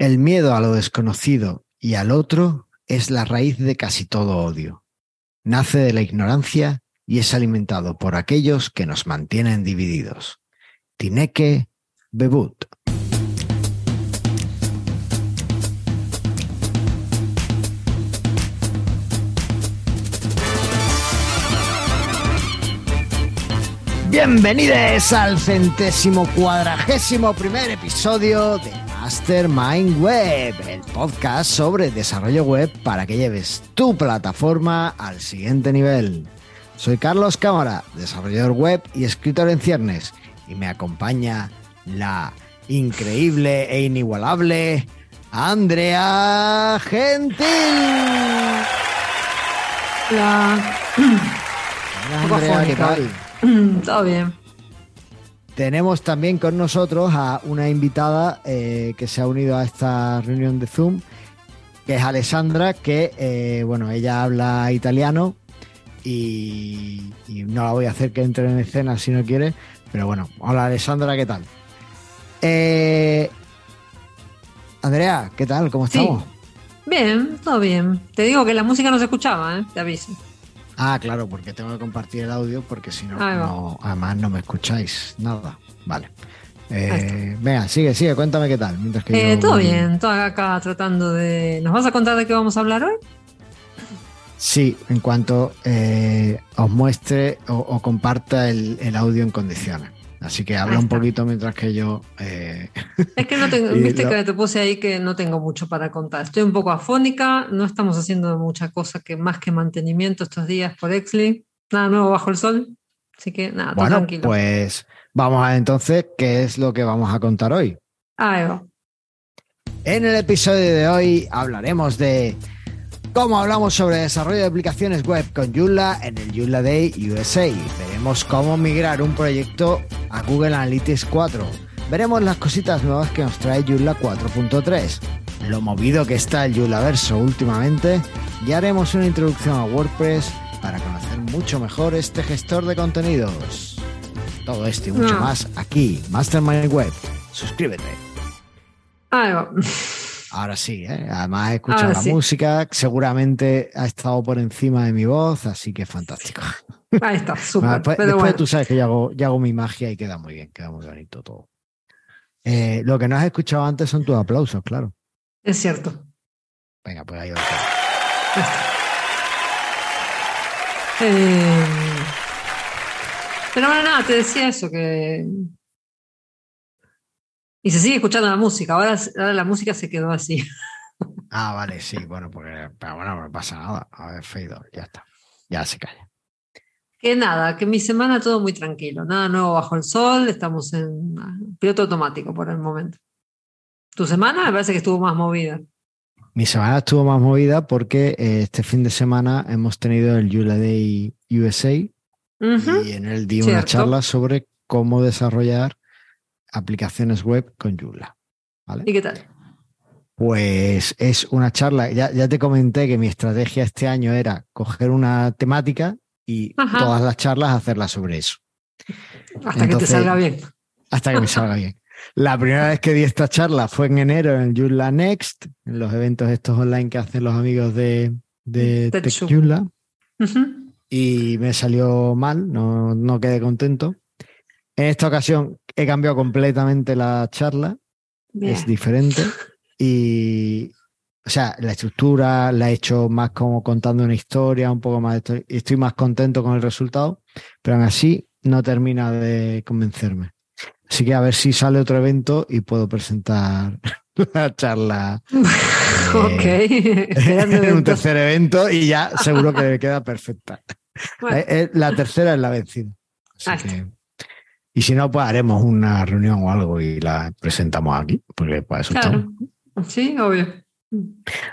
El miedo a lo desconocido y al otro es la raíz de casi todo odio. Nace de la ignorancia y es alimentado por aquellos que nos mantienen divididos. Tineke Bebut. Bienvenidos al centésimo cuadragésimo primer episodio de Mastermind Web, el podcast sobre desarrollo web para que lleves tu plataforma al siguiente nivel. Soy Carlos Cámara, desarrollador web y escritor en ciernes, y me acompaña la increíble e inigualable Andrea Gentil. Hola. Hola, Andrea, ¿qué tal? Todo bien. Tenemos también con nosotros a una invitada eh, que se ha unido a esta reunión de Zoom, que es Alessandra, que, eh, bueno, ella habla italiano y, y no la voy a hacer que entre en escena si no quiere, pero bueno, hola Alessandra, ¿qué tal? Eh, Andrea, ¿qué tal? ¿Cómo Sí. estamos? Bien, todo bien. Te digo que la música no se escuchaba, ¿eh? Te aviso. Ah, claro, porque tengo que compartir el audio porque si no, además no me escucháis nada. Vale. Eh, venga, sigue, sigue, cuéntame qué tal. Mientras que Eh, yo todo bien, todo acá tratando de... ¿Nos vas a contar de qué vamos a hablar hoy? Sí, en cuanto eh, os muestre o, o comparta el, el audio en condiciones. Así que habla un poquito mientras que yo. eh, Es que no tengo, viste lo- que te puse ahí que no tengo mucho para contar. Estoy un poco afónica, no estamos haciendo mucha cosa que más que mantenimiento estos días por Exley. Nada nuevo bajo el sol. Así que nada, todo bueno, tranquilo. pues vamos a ver entonces qué es lo que vamos a contar hoy. Ahí va. En el episodio de hoy hablaremos de cómo hablamos sobre desarrollo de aplicaciones web con Joomla en el Joomla Day USA. Veremos cómo migrar un proyecto a Google Analytics 4. Veremos las cositas nuevas que nos trae Joomla 4.3. Lo movido que está el Joomla Verso últimamente. Y haremos una introducción a WordPress para conocer mucho mejor este gestor de contenidos. Todo esto y mucho Ah. más aquí, Mastermind Web. Suscríbete. Ahí va. Ahora sí, ¿eh? además he escuchado Ahora la sí. música, seguramente ha estado por encima de mi voz, así que fantástico. Ahí está, súper. después Pero después bueno, tú sabes que yo hago, yo hago mi magia y queda muy bien, queda muy bonito todo. Eh, lo que no has escuchado antes son tus aplausos, claro. es cierto. Venga, pues ahí va. Eh, pero bueno, nada, te decía eso, que... Y se sigue escuchando la música, ahora, ahora la música se quedó así. Ah, vale, sí, bueno, porque, pero bueno, no pasa nada. A ver, Feido, ya está. Ya se calla. Que nada, que mi semana todo muy tranquilo, nada nuevo bajo el sol, estamos en piloto automático por el momento. ¿Tu semana? Me parece que estuvo más movida. Mi semana estuvo más movida porque eh, este fin de semana hemos tenido el Joomla Day USA y en él di una charla sobre cómo desarrollar aplicaciones web con Joomla. ¿vale? ¿Y qué tal? Pues es una charla, ya, ya te comenté que mi estrategia este año era coger una temática y Ajá. todas las charlas hacerlas sobre eso, Hasta que te salga bien. hasta que me salga bien. La primera vez que di esta charla fue en enero en Joomla Next, en los eventos estos online que hacen los amigos de, de. Tech Joomla, y me salió mal, no, no quedé contento. En esta ocasión he cambiado completamente la charla, Bien. es diferente y, o sea, la estructura la he hecho más como contando una historia, un poco más de esto- y estoy más contento con el resultado, pero aún así no termina de convencerme. Así que a ver si sale otro evento y puedo presentar la charla ok. Esperando en un tercer evento y ya seguro que queda perfecta. Bueno, Eh, eh, La tercera es la vencida. Así está. que- y si no, pues haremos una reunión o algo y la presentamos aquí, porque para eso estamos. claro. Sí, obvio.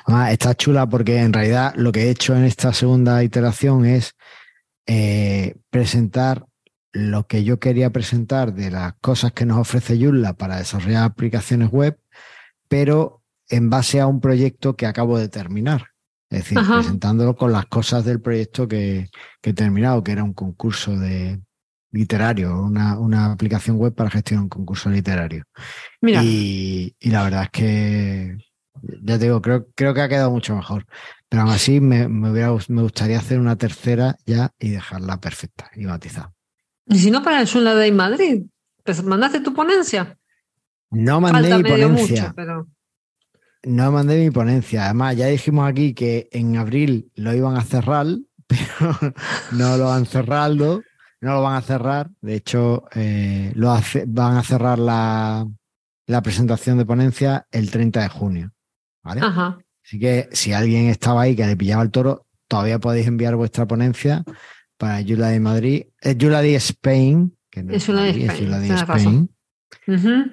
Además, está chula porque en realidad lo que he hecho en esta segunda iteración es eh, presentar lo que yo quería presentar de las cosas que nos ofrece Joomla para desarrollar aplicaciones web, pero en base a un proyecto que acabo de terminar. Es decir, Ajá. presentándolo con las cosas del proyecto que, que he terminado, que era un concurso de, literario, una, una aplicación web para gestionar un concurso literario. Mira, Y, y la verdad es que, ya te digo, creo, creo que ha quedado mucho mejor. Pero aún así me, me, hubiera, me gustaría hacer una tercera ya y dejarla perfecta y matizada. y si no para el Joomla Day Madrid, pues mandaste tu ponencia. No mandé Falta mi ponencia. mucho, pero No mandé mi ponencia. Además, ya dijimos aquí que en abril lo iban a cerrar, pero no lo han cerrado. No lo van a cerrar. De hecho, eh, lo hace- van a cerrar la, la presentación de ponencia el 30 de junio. ¿Vale? ajá. Así que si alguien estaba ahí que le pillaba el toro, todavía podéis enviar vuestra ponencia para Yula de Madrid. Es Yula de Spain. Que no Es de Spain, Joomla de Spain.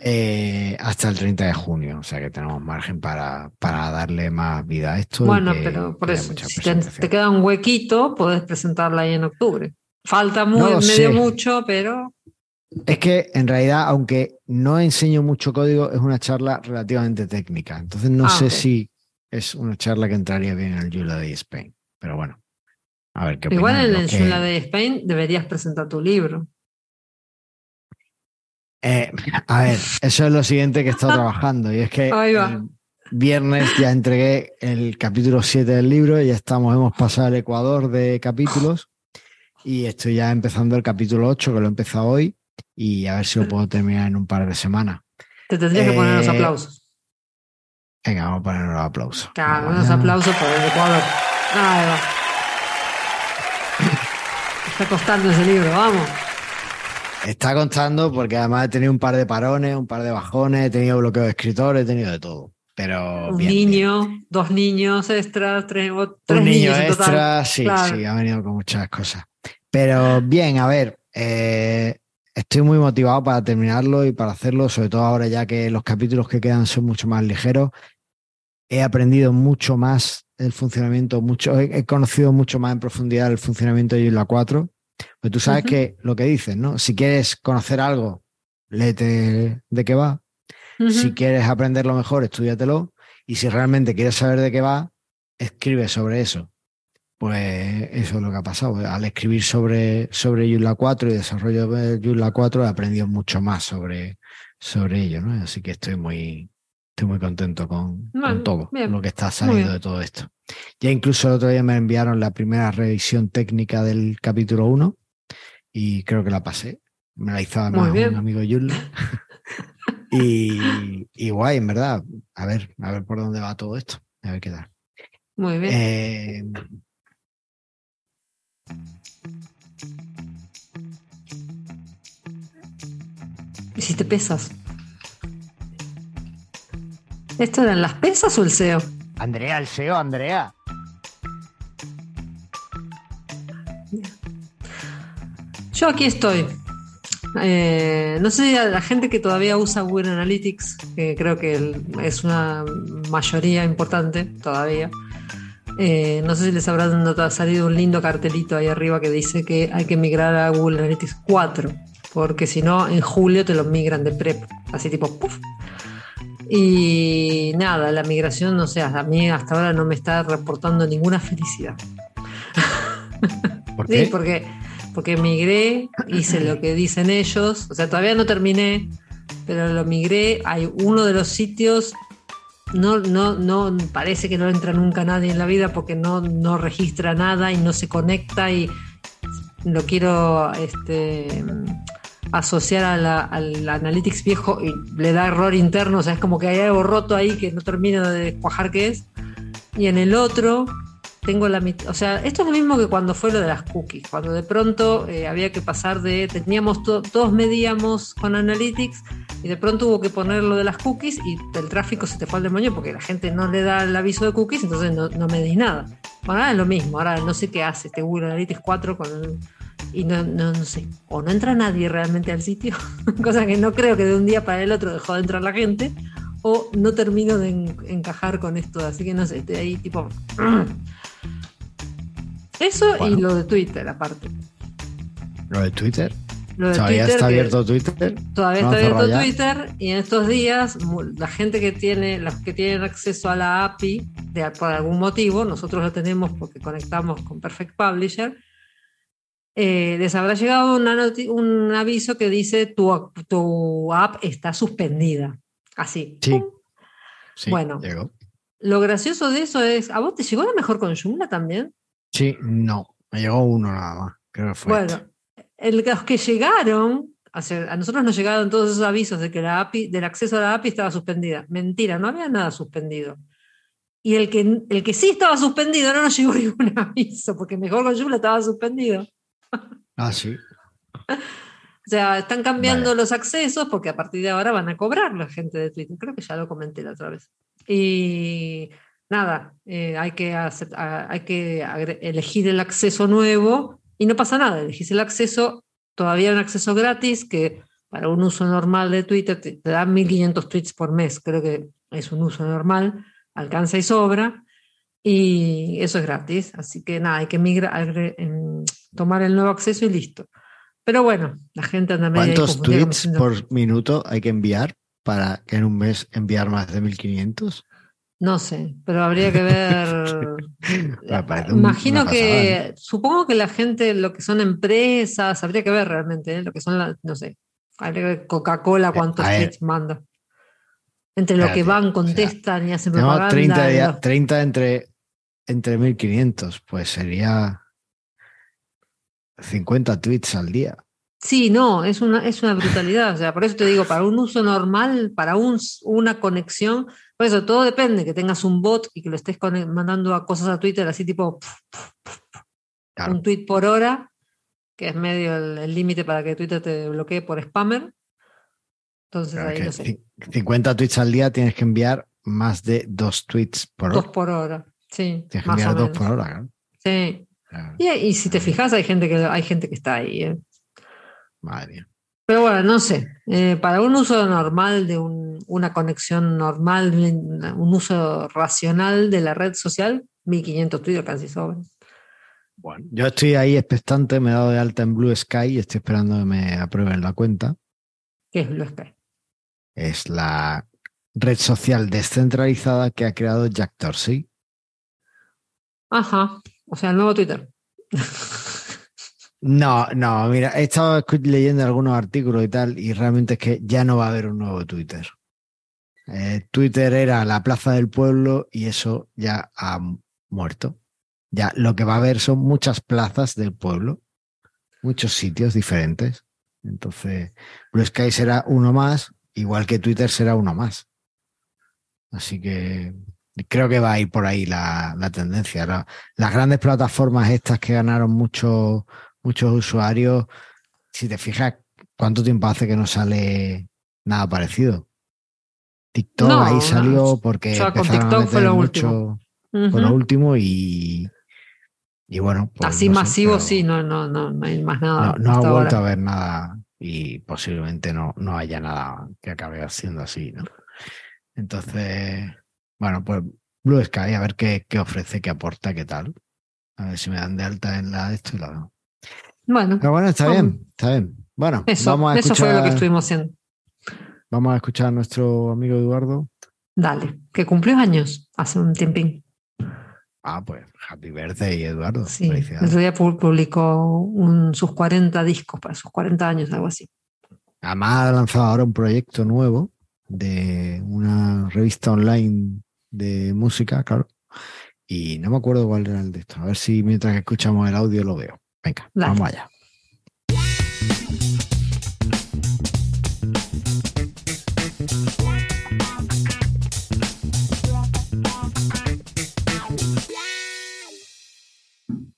Eh, hasta el 30 de junio, o sea que tenemos margen para, para darle más vida a esto. Bueno, que- pero por eso, si te, te queda un huequito, podés presentarla ahí en octubre. Falta muy, No medio mucho, pero Es que en realidad, aunque no enseño mucho código, es una charla relativamente técnica. Entonces no Ah, sé si es una charla que entraría bien en el Yula de Spain. Pero bueno, a ver qué igual en el que- Day Spain deberías presentar tu libro. Eh, a ver, eso es lo siguiente que he estado trabajando. Y es que el viernes ya entregué el capítulo 7 del libro y ya estamos, hemos pasado el Ecuador de capítulos y estoy ya empezando el capítulo 8, que lo he empezado hoy, y a ver si lo puedo terminar en un par de semanas. Te tendrías que poner los Eh, aplausos. Venga, vamos a poner los aplausos. Claro, unos aplausos por el Ecuador. Ahí va. Está costando ese libro, vamos. Está contando porque además he tenido un par de parones, un par de bajones, he tenido bloqueo de escritor, he tenido de todo. Pero Un bien, bien. niño, dos niños extras, tres, tres un niño niños en total. extra, sí, Claro. sí, ha venido con muchas cosas. Pero bien, a ver, eh, estoy muy motivado para terminarlo y para hacerlo, sobre todo ahora ya que los capítulos que quedan son mucho más ligeros. He aprendido mucho más el funcionamiento, mucho, he, he conocido mucho más en profundidad el funcionamiento de Isla 4. Pues tú sabes que lo que dices, ¿no? Si quieres conocer algo, léete de qué va. Si quieres aprenderlo mejor, estudiatelo. Y si realmente quieres saber de qué va, escribe sobre eso. Pues eso es lo que ha pasado. Al escribir sobre, sobre Joomla 4 y desarrollo de Joomla 4 he aprendido mucho más sobre, sobre ello. ¿no? Así que estoy muy, estoy muy contento con, con todo bien, lo que está saliendo de todo esto. Ya incluso el otro día me enviaron la primera revisión técnica del capítulo 1 y creo que la pasé. Me la hizo además un amigo Joomla. Y, y guay, en verdad. A ver, a ver por dónde va todo esto. A ver qué tal. Muy bien. Eh, Hiciste pesas. ¿Esto eran las pesas o el SEO? Andrea, el SEO, Andrea. Yo aquí estoy. Eh, no sé, a la gente que todavía usa Google Analytics, que creo que es una mayoría importante todavía. Eh, no sé si les habrá notado- salido un lindo cartelito ahí arriba que dice que hay que migrar a Google Analytics 4, porque si no, en julio te lo migran de prep, así tipo puff. Y nada, la migración, no sé, a mí hasta ahora no me está reportando ninguna felicidad. ¿Por Sí, qué? porque, porque migré, hice lo que dicen ellos, o sea, todavía no terminé, pero lo migré, hay uno de los sitios, no, no, no, parece que no entra nunca nadie en la vida porque no, no registra nada y no se conecta y lo quiero este, asociar al Analytics viejo y le da error interno, o sea, es como que hay algo roto ahí que no termino de cuajar qué es. Y en el otro tengo la mitad, o sea, esto es lo mismo que cuando fue lo de las cookies, cuando de pronto eh, había que pasar de, teníamos, to- todos medíamos con Analytics y de pronto hubo que poner lo de las cookies y el tráfico se te fue al demonio porque la gente no le da el aviso de cookies, entonces no, no medís nada. Bueno, ahora es lo mismo, ahora no sé qué hace este Google Analytics 4 con y no, no, no sé, o no entra nadie realmente al sitio, cosa que no creo que de un día para el otro dejó de entrar la gente, o no termino de en- encajar con esto, así que no sé, estoy ahí tipo... Eso Bueno. y lo de Twitter aparte. Lo de Twitter. Lo de Todavía Twitter está abierto Twitter. Todavía ¿No está abierto? Twitter y en estos días la gente que tiene, los que tienen acceso a la API de, por algún motivo, nosotros lo tenemos porque conectamos con Perfect Publisher, eh, les habrá llegado un aviso que dice tu, tu app está suspendida. Así. Sí. sí bueno, lo gracioso de eso es, ¿a vos te llegó la mejor con Joomla también? Sí, no, me llegó uno nada más. Creo que fue bueno, el, los que llegaron a nosotros nos llegaron todos esos avisos de que la API, del acceso a la API estaba suspendida. Mentira, no había nada suspendido. Y el que, el que sí estaba suspendido no nos llegó ningún aviso, porque mejor con Joomla estaba suspendido. Ah, sí. O sea, están cambiando los accesos porque a partir de ahora van a cobrar la gente de Twitter. Creo que ya lo comenté la otra vez. Y nada, eh, hay, que hay que elegir el acceso nuevo y no pasa nada. Elegís el acceso todavía un acceso gratis que para un uso normal de Twitter te, da 1500 tweets por mes, creo que es un uso normal, alcanza y sobra, y eso es gratis, así que nada, hay que migrar, tomar el nuevo acceso y listo. Pero bueno, la gente anda medio ¿Cuántos tweets por minuto hay que enviar para que en un mes enviar más de 1500? No sé, pero habría que ver. Imagino que, supongo que la gente, lo que son empresas, habría que ver realmente, ¿eh? lo que son, no sé, habría que ver Coca-Cola cuántos tweets manda. Entre lo que van, contestan y hacen propaganda. 30, 30 entre, entre 1500, pues sería 50 tweets al día. Sí, no, es una, es una brutalidad. O sea, por eso te digo, para un uso normal, para un, una conexión, por eso todo depende, que tengas un bot y que lo estés mandando a cosas a Twitter así tipo un tweet por hora, que es medio el límite para que Twitter te bloquee por spammer. Entonces ahí no sé. 50 tweets al día tienes que enviar más de dos tweets por hora. Dos por hora, sí. Tienes que enviar dos por hora, Sí. Y, y, si te fijas, hay gente que hay gente que está ahí. ¿eh? Madre Pero bueno, no sé. Eh, para un uso normal de una conexión normal, un uso racional de la red social, 1500 Twitter casi sobran. Bueno, yo estoy ahí expectante, me he dado de alta en Blue Sky y estoy esperando que me aprueben la cuenta. ¿Qué es Blue Sky? Es la red social descentralizada que ha creado Jack Dorsey. Ajá, o sea, el nuevo Twitter. No, no, mira, he estado leyendo algunos artículos y tal, y realmente es que ya no va a haber un nuevo Twitter. Eh, Twitter era la plaza del pueblo y eso ya ha muerto. Ya lo que va a haber son muchas plazas del pueblo, muchos sitios diferentes. Entonces, Blue Sky será uno más, igual que Twitter será uno más. Así que creo que va a ir por ahí la, tendencia. las grandes plataformas estas que ganaron mucho muchos usuarios, si te fijas, ¿cuánto tiempo hace que no sale nada parecido? TikTok ahí salió porque con TikTok fue lo último. Fue lo último y, y bueno. Pues Así masivo, sí, no, no, no, no hay más nada. No, ha vuelto a ver nada y posiblemente no, no haya nada que acabe siendo así, ¿no? Entonces, bueno, pues Blue Sky, a ver qué, qué ofrece, qué aporta, qué tal. A ver si me dan de alta en la esto y lo veo. Bueno. Pero bueno, está bien, está bien. Bueno, eso, vamos a escuchar, eso fue lo que estuvimos haciendo. Vamos a escuchar a nuestro amigo Eduardo. Dale, que cumplió años hace un tiempín. Ah, pues happy birthday, Eduardo. Sí, el otro día publicó sus 40 discos para sus 40 años, algo así. Además ha lanzado ahora un proyecto nuevo de una revista online de música, claro. Y no me acuerdo cuál era el de esto. A ver si mientras escuchamos el audio lo veo. Venga, vamos allá.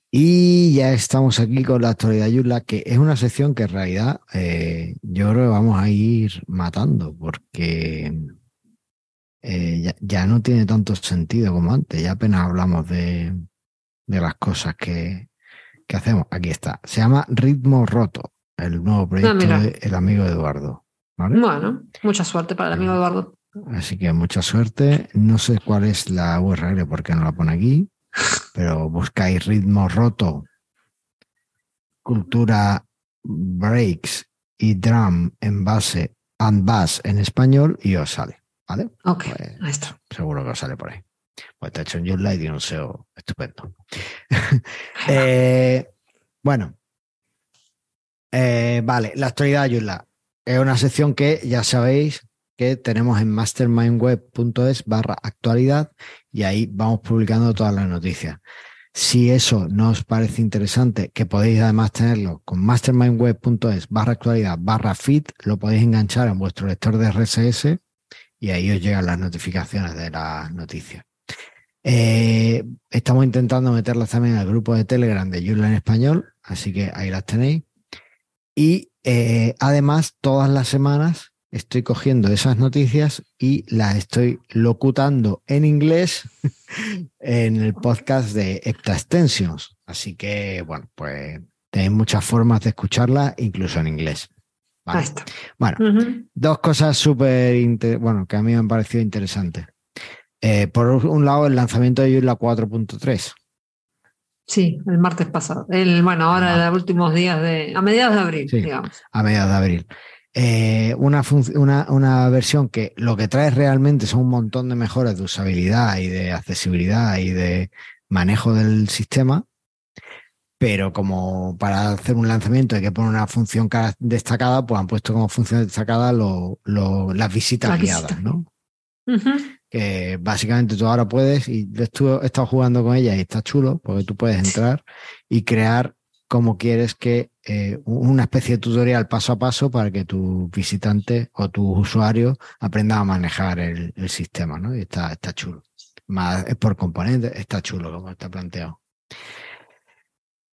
Y ya estamos aquí con la actualidad Yula, que es una sección que en realidad eh, yo creo que vamos a ir matando, porque eh, ya, no tiene tanto sentido como antes, ya apenas hablamos de las cosas que, ¿Qué hacemos? Aquí está. Se llama Ritmo Roto, el nuevo ah, proyecto del amigo Eduardo. Bueno, mucha suerte para el amigo Eduardo. Así que mucha suerte. No sé cuál es la URL porque no la pone aquí, pero buscáis Ritmo Roto, Cultura Breaks y Drum en base and bass en español y os sale. ¿Vale? Ok, pues, Seguro que os sale por ahí. Pues te ha hecho un Light y un SEO estupendo. Eh, bueno, Eh, vale, la actualidad, Yula. Es una sección que ya sabéis que tenemos en mastermindweb.es barra actualidad y ahí vamos publicando todas las noticias. Si eso no os parece interesante, que podéis además tenerlo con mastermindweb.es barra actualidad barra feed, lo podéis enganchar en vuestro lector de RSS y ahí os llegan las notificaciones de las noticias. Eh, estamos intentando meterlas también al grupo de Telegram de Yula en español, así que ahí las tenéis. Y eh, además, todas las semanas estoy cogiendo esas noticias y las estoy locutando en inglés en el podcast de Epta Extensions. Así que, bueno, pues tenéis muchas formas de escucharla, incluso en inglés. Bueno, dos cosas súper, bueno, que a mí me han parecido interesantes. Eh, por un lado, el lanzamiento de Joomla 4.3. Sí, el martes pasado. El, bueno, ahora en los últimos días de. a mediados de abril, digamos. A mediados de abril. Eh, una, una, una, versión que lo que trae realmente son un montón de mejoras de usabilidad y de accesibilidad y de manejo del sistema, pero como para hacer un lanzamiento hay que poner una función destacada, pues han puesto como función destacada lo, las visitas guiadas, ¿no? Que básicamente tú ahora puedes, y he estado jugando con ella y está chulo, porque tú puedes entrar y crear como quieres que eh, una especie de tutorial paso a paso para que tu visitante o tu usuario aprenda a manejar el, sistema, ¿no? Y está, está chulo. Más es por componentes, está chulo como está planteado.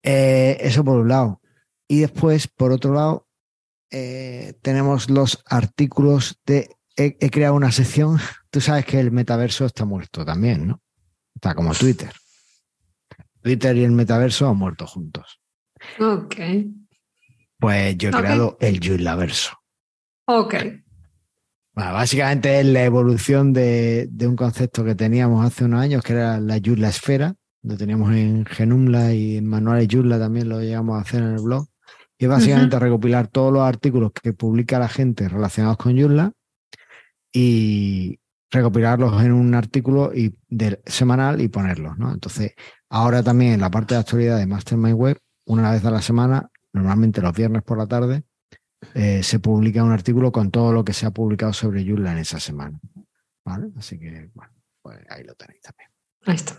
Eh, eso por un lado. Y después, por otro lado, eh, tenemos los artículos de. He, creado una sección. Tú sabes que el metaverso está muerto también, ¿no? Está como Twitter. Twitter y el metaverso han muerto juntos. Ok. Pues yo he creado el Joomlaverso. Ok. Bueno, básicamente es la evolución de, un concepto que teníamos hace unos años, que era la Joomla Esfera, lo teníamos en Genumla y en Manuales Joomla también lo llegamos a hacer en el blog. Y es básicamente recopilar todos los artículos que publica la gente relacionados con Joomla y recopilarlos en un artículo y semanal y ponerlos. ¿no? Entonces, ahora también en la parte de actualidad de Mastermind Web una vez a la semana, normalmente los viernes por la tarde, eh, se publica un artículo con todo lo que se ha publicado sobre Joomla en esa semana. ¿Vale? Así que, bueno, pues ahí lo tenéis también. Ahí está.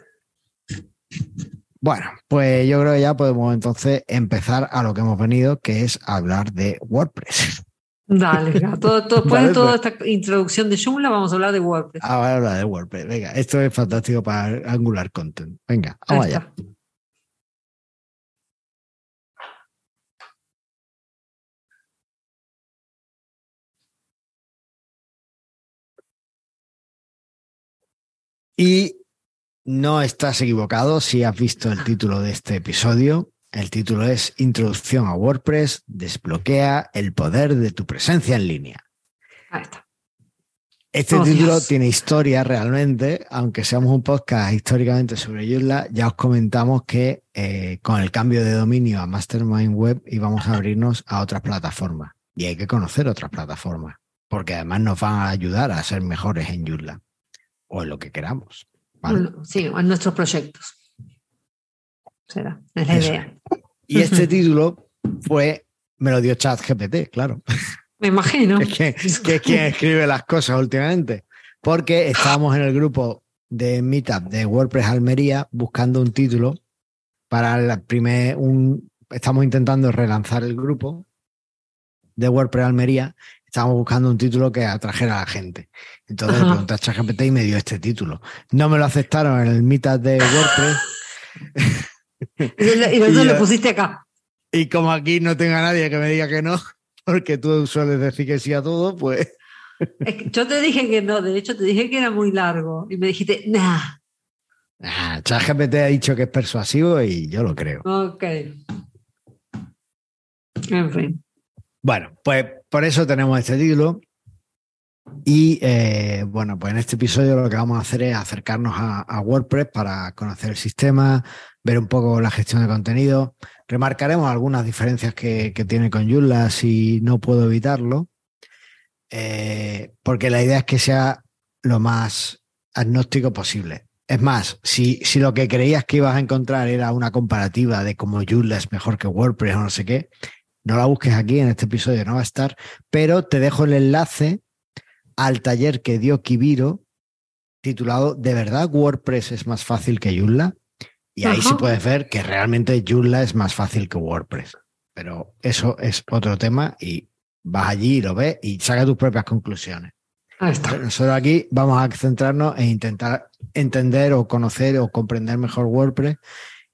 Bueno, pues yo creo que ya podemos entonces empezar a lo que hemos venido, que es hablar de WordPress. Dale, todo, después de toda pues. esta introducción de Joomla, vamos a hablar de WordPress. Ah, vamos a hablar de WordPress. Venga, esto es fantástico para Angular Content. Venga, vamos allá. Y no estás equivocado si has visto el título de este episodio. El título es Introducción a WordPress, desbloquea el poder de tu presencia en línea. Ahí está. Este oh, título tiene historia realmente, aunque seamos un podcast históricamente sobre Joomla, ya os comentamos que eh, con el cambio de dominio a Mastermind Web íbamos a abrirnos a otras plataformas. Y hay que conocer otras plataformas, porque además nos van a ayudar a ser mejores en Joomla o en lo que queramos. Sí, o en nuestros proyectos. Será, es la idea. Y este título fue, me lo dio ChatGPT, claro. Me imagino. Es que, es quien escribe las cosas últimamente. Porque estábamos en el grupo de Meetup de WordPress Almería buscando un título para el primer, un, estamos intentando relanzar el grupo de WordPress Almería estábamos buscando un título que atrajera a la gente. Entonces le pregunté a ChatGPT y me dio este título. No me lo aceptaron en el mitad de WordPress. y luego lo pusiste acá. Y como aquí no tenga nadie que me diga que no, porque tú sueles decir que sí a todo, pues. yo te dije que no, de hecho te dije que era muy largo y me dijiste, nah. Ah, ChatGPT ha dicho que es persuasivo y yo lo creo. Ok. En fin. Bueno, pues por eso tenemos este título. Y eh, bueno, pues en este episodio lo que vamos a hacer es acercarnos a, WordPress para conocer el sistema, ver un poco la gestión de contenido. Remarcaremos algunas diferencias que, tiene con Joomla si no puedo evitarlo. Eh, porque la idea es que sea lo más agnóstico posible. Es más, si, si lo que creías que ibas a encontrar era una comparativa de cómo Joomla es mejor que WordPress o no sé qué, No la busques aquí, en este episodio no va a estar, pero te dejo el enlace al taller que dio Kibiro titulado ¿De verdad WordPress es más fácil que Joomla? Y ahí sí puedes ver que realmente Joomla es más fácil que WordPress. Pero eso es otro tema y vas allí y lo ves y saca tus propias conclusiones. Ahí está. Nosotros aquí vamos a centrarnos en intentar entender o conocer o comprender mejor WordPress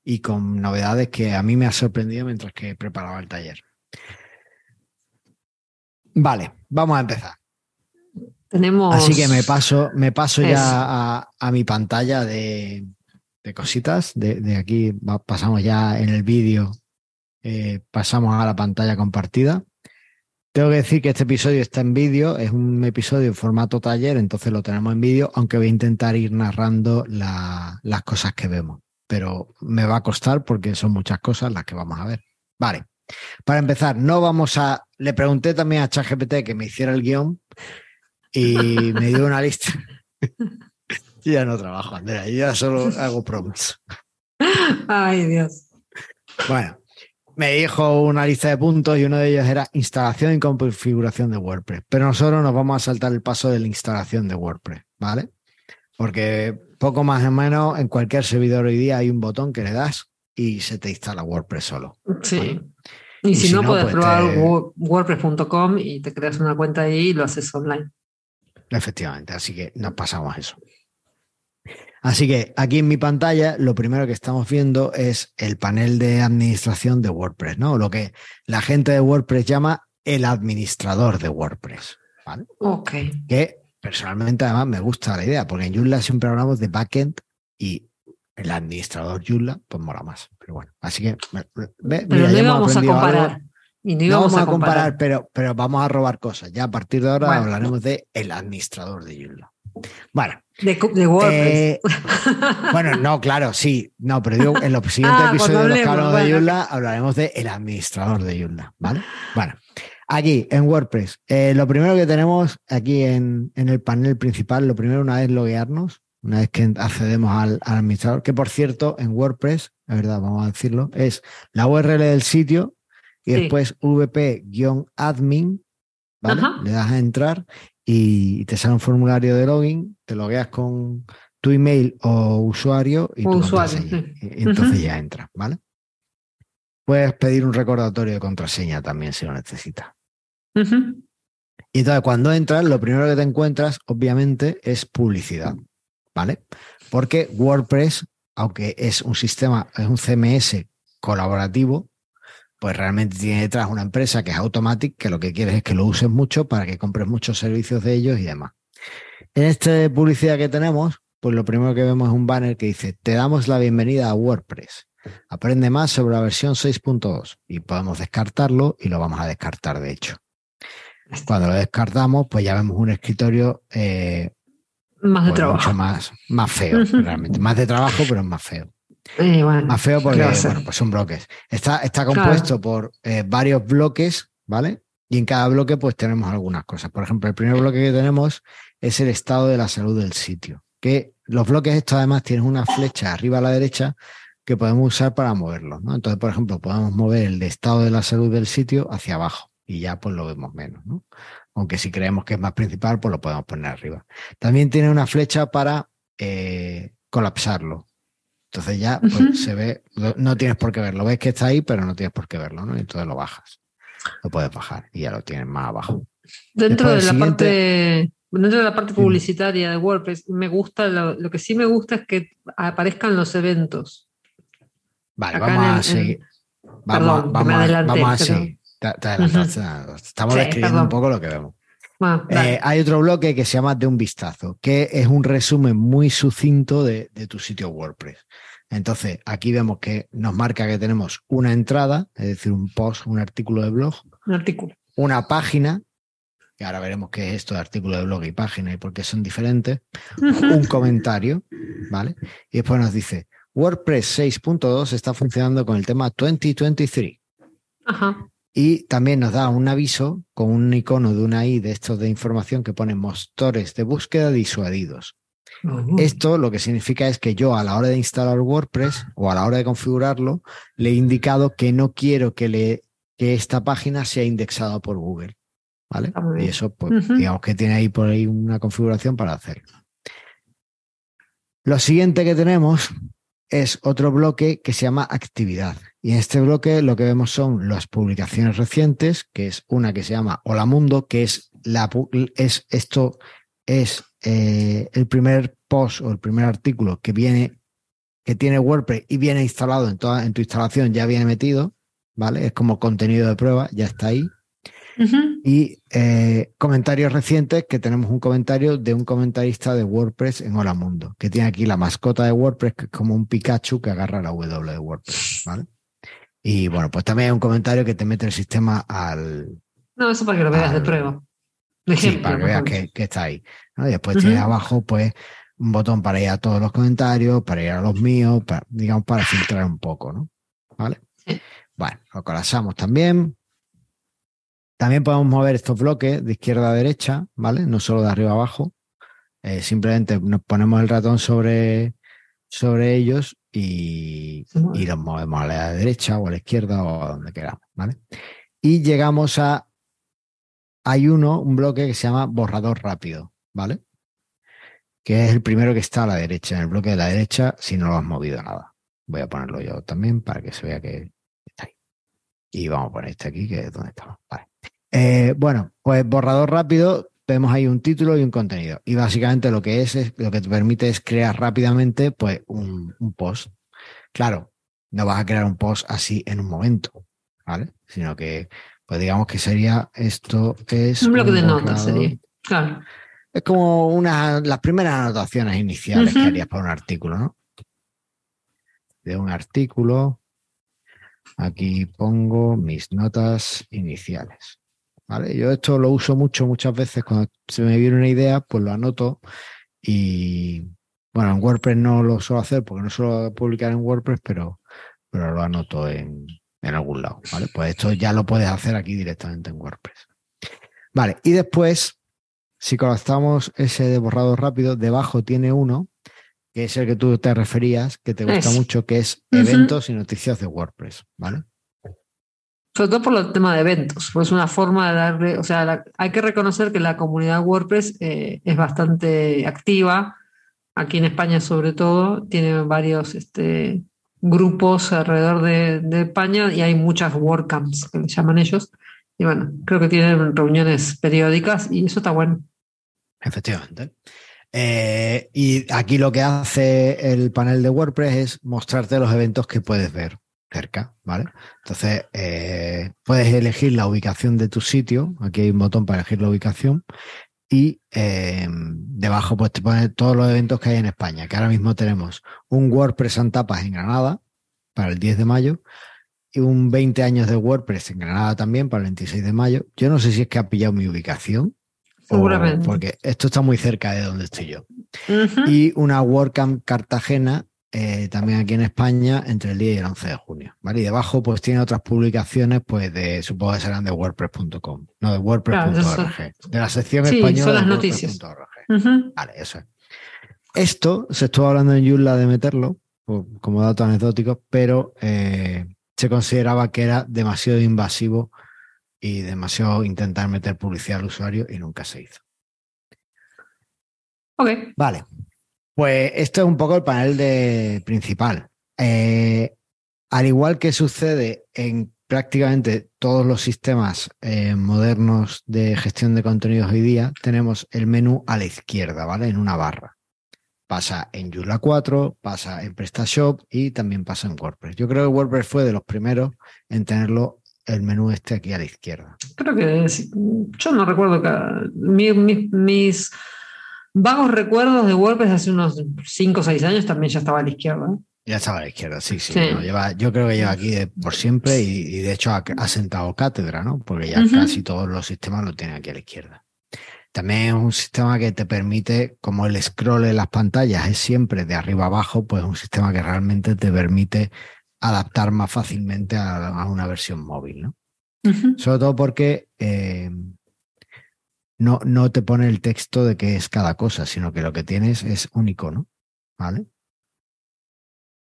y con novedades que a mí me ha sorprendido mientras que preparaba el taller. Vale, vamos a empezar. Tenemos. Así que me paso, me paso Eso. ya a, a mi pantalla de, de cositas. De, de aquí pasamos ya en el vídeo, eh, pasamos a la pantalla compartida. Tengo que decir que este episodio está en vídeo, es un episodio en formato taller, entonces lo tenemos en vídeo, aunque voy a intentar ir narrando la- las cosas que vemos. Pero me va a costar porque son muchas cosas las que vamos a ver. Vale. Para empezar, no vamos a. Le pregunté también a ChatGPT que me hiciera el guion y me dio una lista. Yo ya no trabajo, Andrea, yo ya solo hago prompts. Ay, Dios. Bueno, me dijo una lista de puntos y uno de ellos era instalación y configuración de WordPress. Pero nosotros nos vamos a saltar el paso de la instalación de WordPress, ¿vale? Porque poco más o menos en cualquier servidor hoy día hay un botón que le das y se te instala WordPress solo. Sí. Y si, si no, no, puedes pues probar te- WordPress.com y te creas una cuenta ahí y lo haces online. Efectivamente, así que nos pasamos eso. Así que aquí en mi pantalla lo primero que estamos viendo es el panel de administración de WordPress, ¿no? Lo que la gente de WordPress llama el administrador de WordPress, ¿vale? Ok. Que personalmente además me gusta la idea, porque en Joomla siempre hablamos de backend y el administrador Joomla pues mola más. Pero bueno, así que ve- ve- Pero no íbamos a algo. comparar. Y no No vamos a comparar. pero, pero vamos a robar cosas. Ya a partir de ahora Bueno. hablaremos de el administrador de Joomla. Bueno, De, WordPress. eh, bueno, no, claro, sí. No, pero digo, en los siguientes Ah, episodios de los hablamos de Joomla hablaremos de el administrador de Joomla, ¿vale? Bueno, aquí en WordPress, eh, lo primero que tenemos aquí en, en el panel principal, lo primero una vez loguearnos, una vez que accedemos al, al administrador, que por cierto, en WordPress, la verdad, vamos a decirlo, es la URL del sitio y Sí. después vp-admin, ¿vale? Le das a entrar y te sale un formulario de login, te logueas con tu email o usuario y O usuario. Y entonces ya entras, ¿vale? Puedes pedir un recordatorio de contraseña también si lo necesitas. Y entonces cuando entras, lo primero que te encuentras, obviamente, es publicidad, ¿vale? Porque WordPress, aunque es un sistema, es un CMS colaborativo, pues realmente tiene detrás una empresa que es Automatic, que lo que quieres es que lo uses mucho para que compres muchos servicios de ellos y demás. En esta publicidad que tenemos, pues lo primero que vemos es un banner que dice, te damos la bienvenida a WordPress. Aprende más sobre la versión 6.2 y podemos descartarlo y lo vamos a descartar de hecho. Cuando lo descartamos, pues ya vemos un escritorio eh, Más de pues, trabajo. mucho más, más feo, realmente. Más de trabajo, pero es más feo. Eh, bueno, Más feo porque, bueno, pues son bloques. Está, está compuesto por eh, varios bloques, ¿vale? Y en cada bloque, pues tenemos algunas cosas. Por ejemplo, el primer bloque que tenemos es el estado de la salud del sitio. Que los bloques estos además tienen una flecha arriba a la derecha que podemos usar para moverlos, ¿no? Entonces, por ejemplo, podemos mover el de estado de la salud del sitio hacia abajo y ya pues lo vemos menos, ¿no? Aunque si creemos que es más principal, pues lo podemos poner arriba. También tiene una flecha para eh, colapsarlo. Entonces ya pues, se ve, no tienes por qué verlo. Ves que está ahí, pero no tienes por qué verlo, ¿no? Y entonces lo bajas. Lo puedes bajar y ya lo tienes más abajo. Dentro de la parte, dentro de la parte Dime. publicitaria de WordPress, me gusta lo, lo que sí me gusta es que aparezcan los eventos. Vale, Acá vamos en a seguir. Vamos, Perdón, vamos, me adelanté, vamos a pero- seguir. Te- Estamos Sí, describiendo perdón. un poco lo que vemos. Dale. Eh, hay otro bloque que se llama De un vistazo, que es un resumen muy sucinto de, de tu sitio WordPress. Entonces, aquí vemos que nos marca que tenemos una entrada, es decir, un post, un artículo de blog, un artículo. una página, que ahora veremos qué es esto de artículo de blog y página y por qué son diferentes, un comentario, ¿vale? Y después nos dice, WordPress 6.2 está funcionando con el tema 2023. Ajá. Y también nos da un aviso con un icono de una I de estos de información que pone motores de búsqueda disuadidos. Uh, Esto lo que significa es que yo a la hora de instalar WordPress o a la hora de configurarlo le he indicado que no quiero que le que esta página sea indexada por Google. ¿Vale? Muy Y eso, pues, digamos que tiene ahí por ahí una configuración para hacerlo. Lo siguiente que tenemos es otro bloque que se llama actividad. Y en este bloque lo que vemos son las publicaciones recientes, que es una que se llama Hola Mundo, que es la es esto es eh, el primer post o el primer artículo que viene que tiene WordPress y viene instalado en toda en tu instalación ya viene metido, ¿vale? Es como contenido de prueba, ya está ahí. Y eh, comentarios recientes, que tenemos un comentario de un comentarista de WordPress en Hola Mundo, que tiene aquí la mascota de WordPress, que es como un Pikachu que agarra la W de WordPress, ¿vale? Y bueno, pues también hay un comentario que te mete el sistema al... No, eso para que lo veas de prueba. De Sí, para que veas que, está ahí. ¿no? Y después tiene Ujú. abajo, pues, un botón para ir a todos los comentarios, para ir a los míos, para, digamos, para filtrar un poco, ¿no? ¿Vale? Sí. Bueno, lo colapsamos también. También podemos mover estos bloques de izquierda a derecha, ¿vale? No solo de arriba a abajo. Eh, simplemente nos ponemos el ratón sobre, sobre ellos y, movemos a la derecha o a la izquierda o a donde queramos, ¿vale? Y llegamos a. Hay uno, un bloque que se llama borrador rápido, ¿vale? Que es el primero que está a la derecha, en el bloque de la derecha, si no lo has movido nada. Voy a ponerlo yo también para que se vea que está ahí. Y vamos a poner este aquí, que es donde estamos. Vale. Eh, bueno, pues borrador rápido, vemos ahí un título y un contenido. Y básicamente lo que es, es lo que te permite es crear rápidamente pues un, un post. Claro, no vas a crear un post así en un momento, ¿vale? Sino que, pues digamos que sería esto es Un bloque un de notas sería. Claro. Es como una, las primeras anotaciones iniciales que harías para un artículo, ¿no? De un artículo. Aquí pongo mis notas iniciales. ¿Vale? Yo esto lo uso mucho, muchas veces cuando se me viene una idea, pues lo anoto y bueno, en WordPress no lo suelo hacer porque no suelo publicar en WordPress, pero, pero lo anoto en, en algún lado, ¿vale? Pues esto ya lo puedes hacer aquí directamente en WordPress. Vale, y después, si colapsamos ese de borrado rápido, debajo tiene uno, que es el que tú te referías, que te gusta mucho, que es eventos y noticias de WordPress, ¿vale? Sobre todo por el tema de eventos, pues es una forma de darle, o sea, hay que reconocer que la comunidad WordPress eh, es bastante activa, aquí en España sobre todo, tiene varios este, grupos alrededor de, de España y hay muchas WordCamps que le llaman ellos, y bueno, creo que tienen reuniones periódicas y eso está bueno. Efectivamente. Eh, y aquí lo que hace el panel de WordPress es mostrarte los eventos que puedes ver cerca, ¿vale? Entonces, eh, puedes elegir la ubicación de tu sitio. Aquí hay un botón para elegir la ubicación. Y eh, debajo, pues te pone todos los eventos que hay en España, que ahora mismo tenemos un WordPress en tapas en Granada para el 10 de mayo y un 20 años de WordPress en Granada también para el 26 de mayo. Yo no sé si es que ha pillado mi ubicación. Seguramente. porque esto está muy cerca de donde estoy yo. Y una WordCamp Cartagena eh, también aquí en España entre el 10 y el 11 de junio. ¿vale? Y debajo pues tiene otras publicaciones pues de, supongo que serán de wordpress.com, no de wordpress.org, Claro, de la sección Sí, española son las de noticias. Vale, eso es. Esto se estuvo hablando en Joomla de meterlo como dato anecdótico, pero eh, se consideraba que era demasiado invasivo y demasiado intentar meter publicidad al usuario y nunca se hizo. Ok. Vale. Pues esto es un poco el panel de principal. Eh, al igual que sucede en prácticamente todos los sistemas eh, modernos de gestión de contenidos hoy día, tenemos el menú a la izquierda, ¿vale? En una barra. Pasa en Joomla 4, pasa en PrestaShop y también pasa en WordPress. Yo creo que WordPress fue de los primeros en tenerlo el menú este aquí a la izquierda. Creo que sí. yo no recuerdo que mi- mi- mis vagos recuerdos de WordPress hace unos 5 o 6 años también ya estaba a la izquierda. Ya estaba a la izquierda, sí, sí. Sí. no, lleva, yo creo que lleva aquí de- por siempre y, y de hecho ha, ha sentado cátedra, ¿no? Porque ya casi todos los sistemas lo tienen aquí a la izquierda. También es un sistema que te permite, como el scroll en las pantallas es siempre de arriba abajo, pues es un sistema que realmente te permite adaptar más fácilmente a, a una versión móvil, ¿no? Sobre todo porque eh, no, no te pone el texto de qué es cada cosa, sino que lo que tienes es un icono, ¿vale?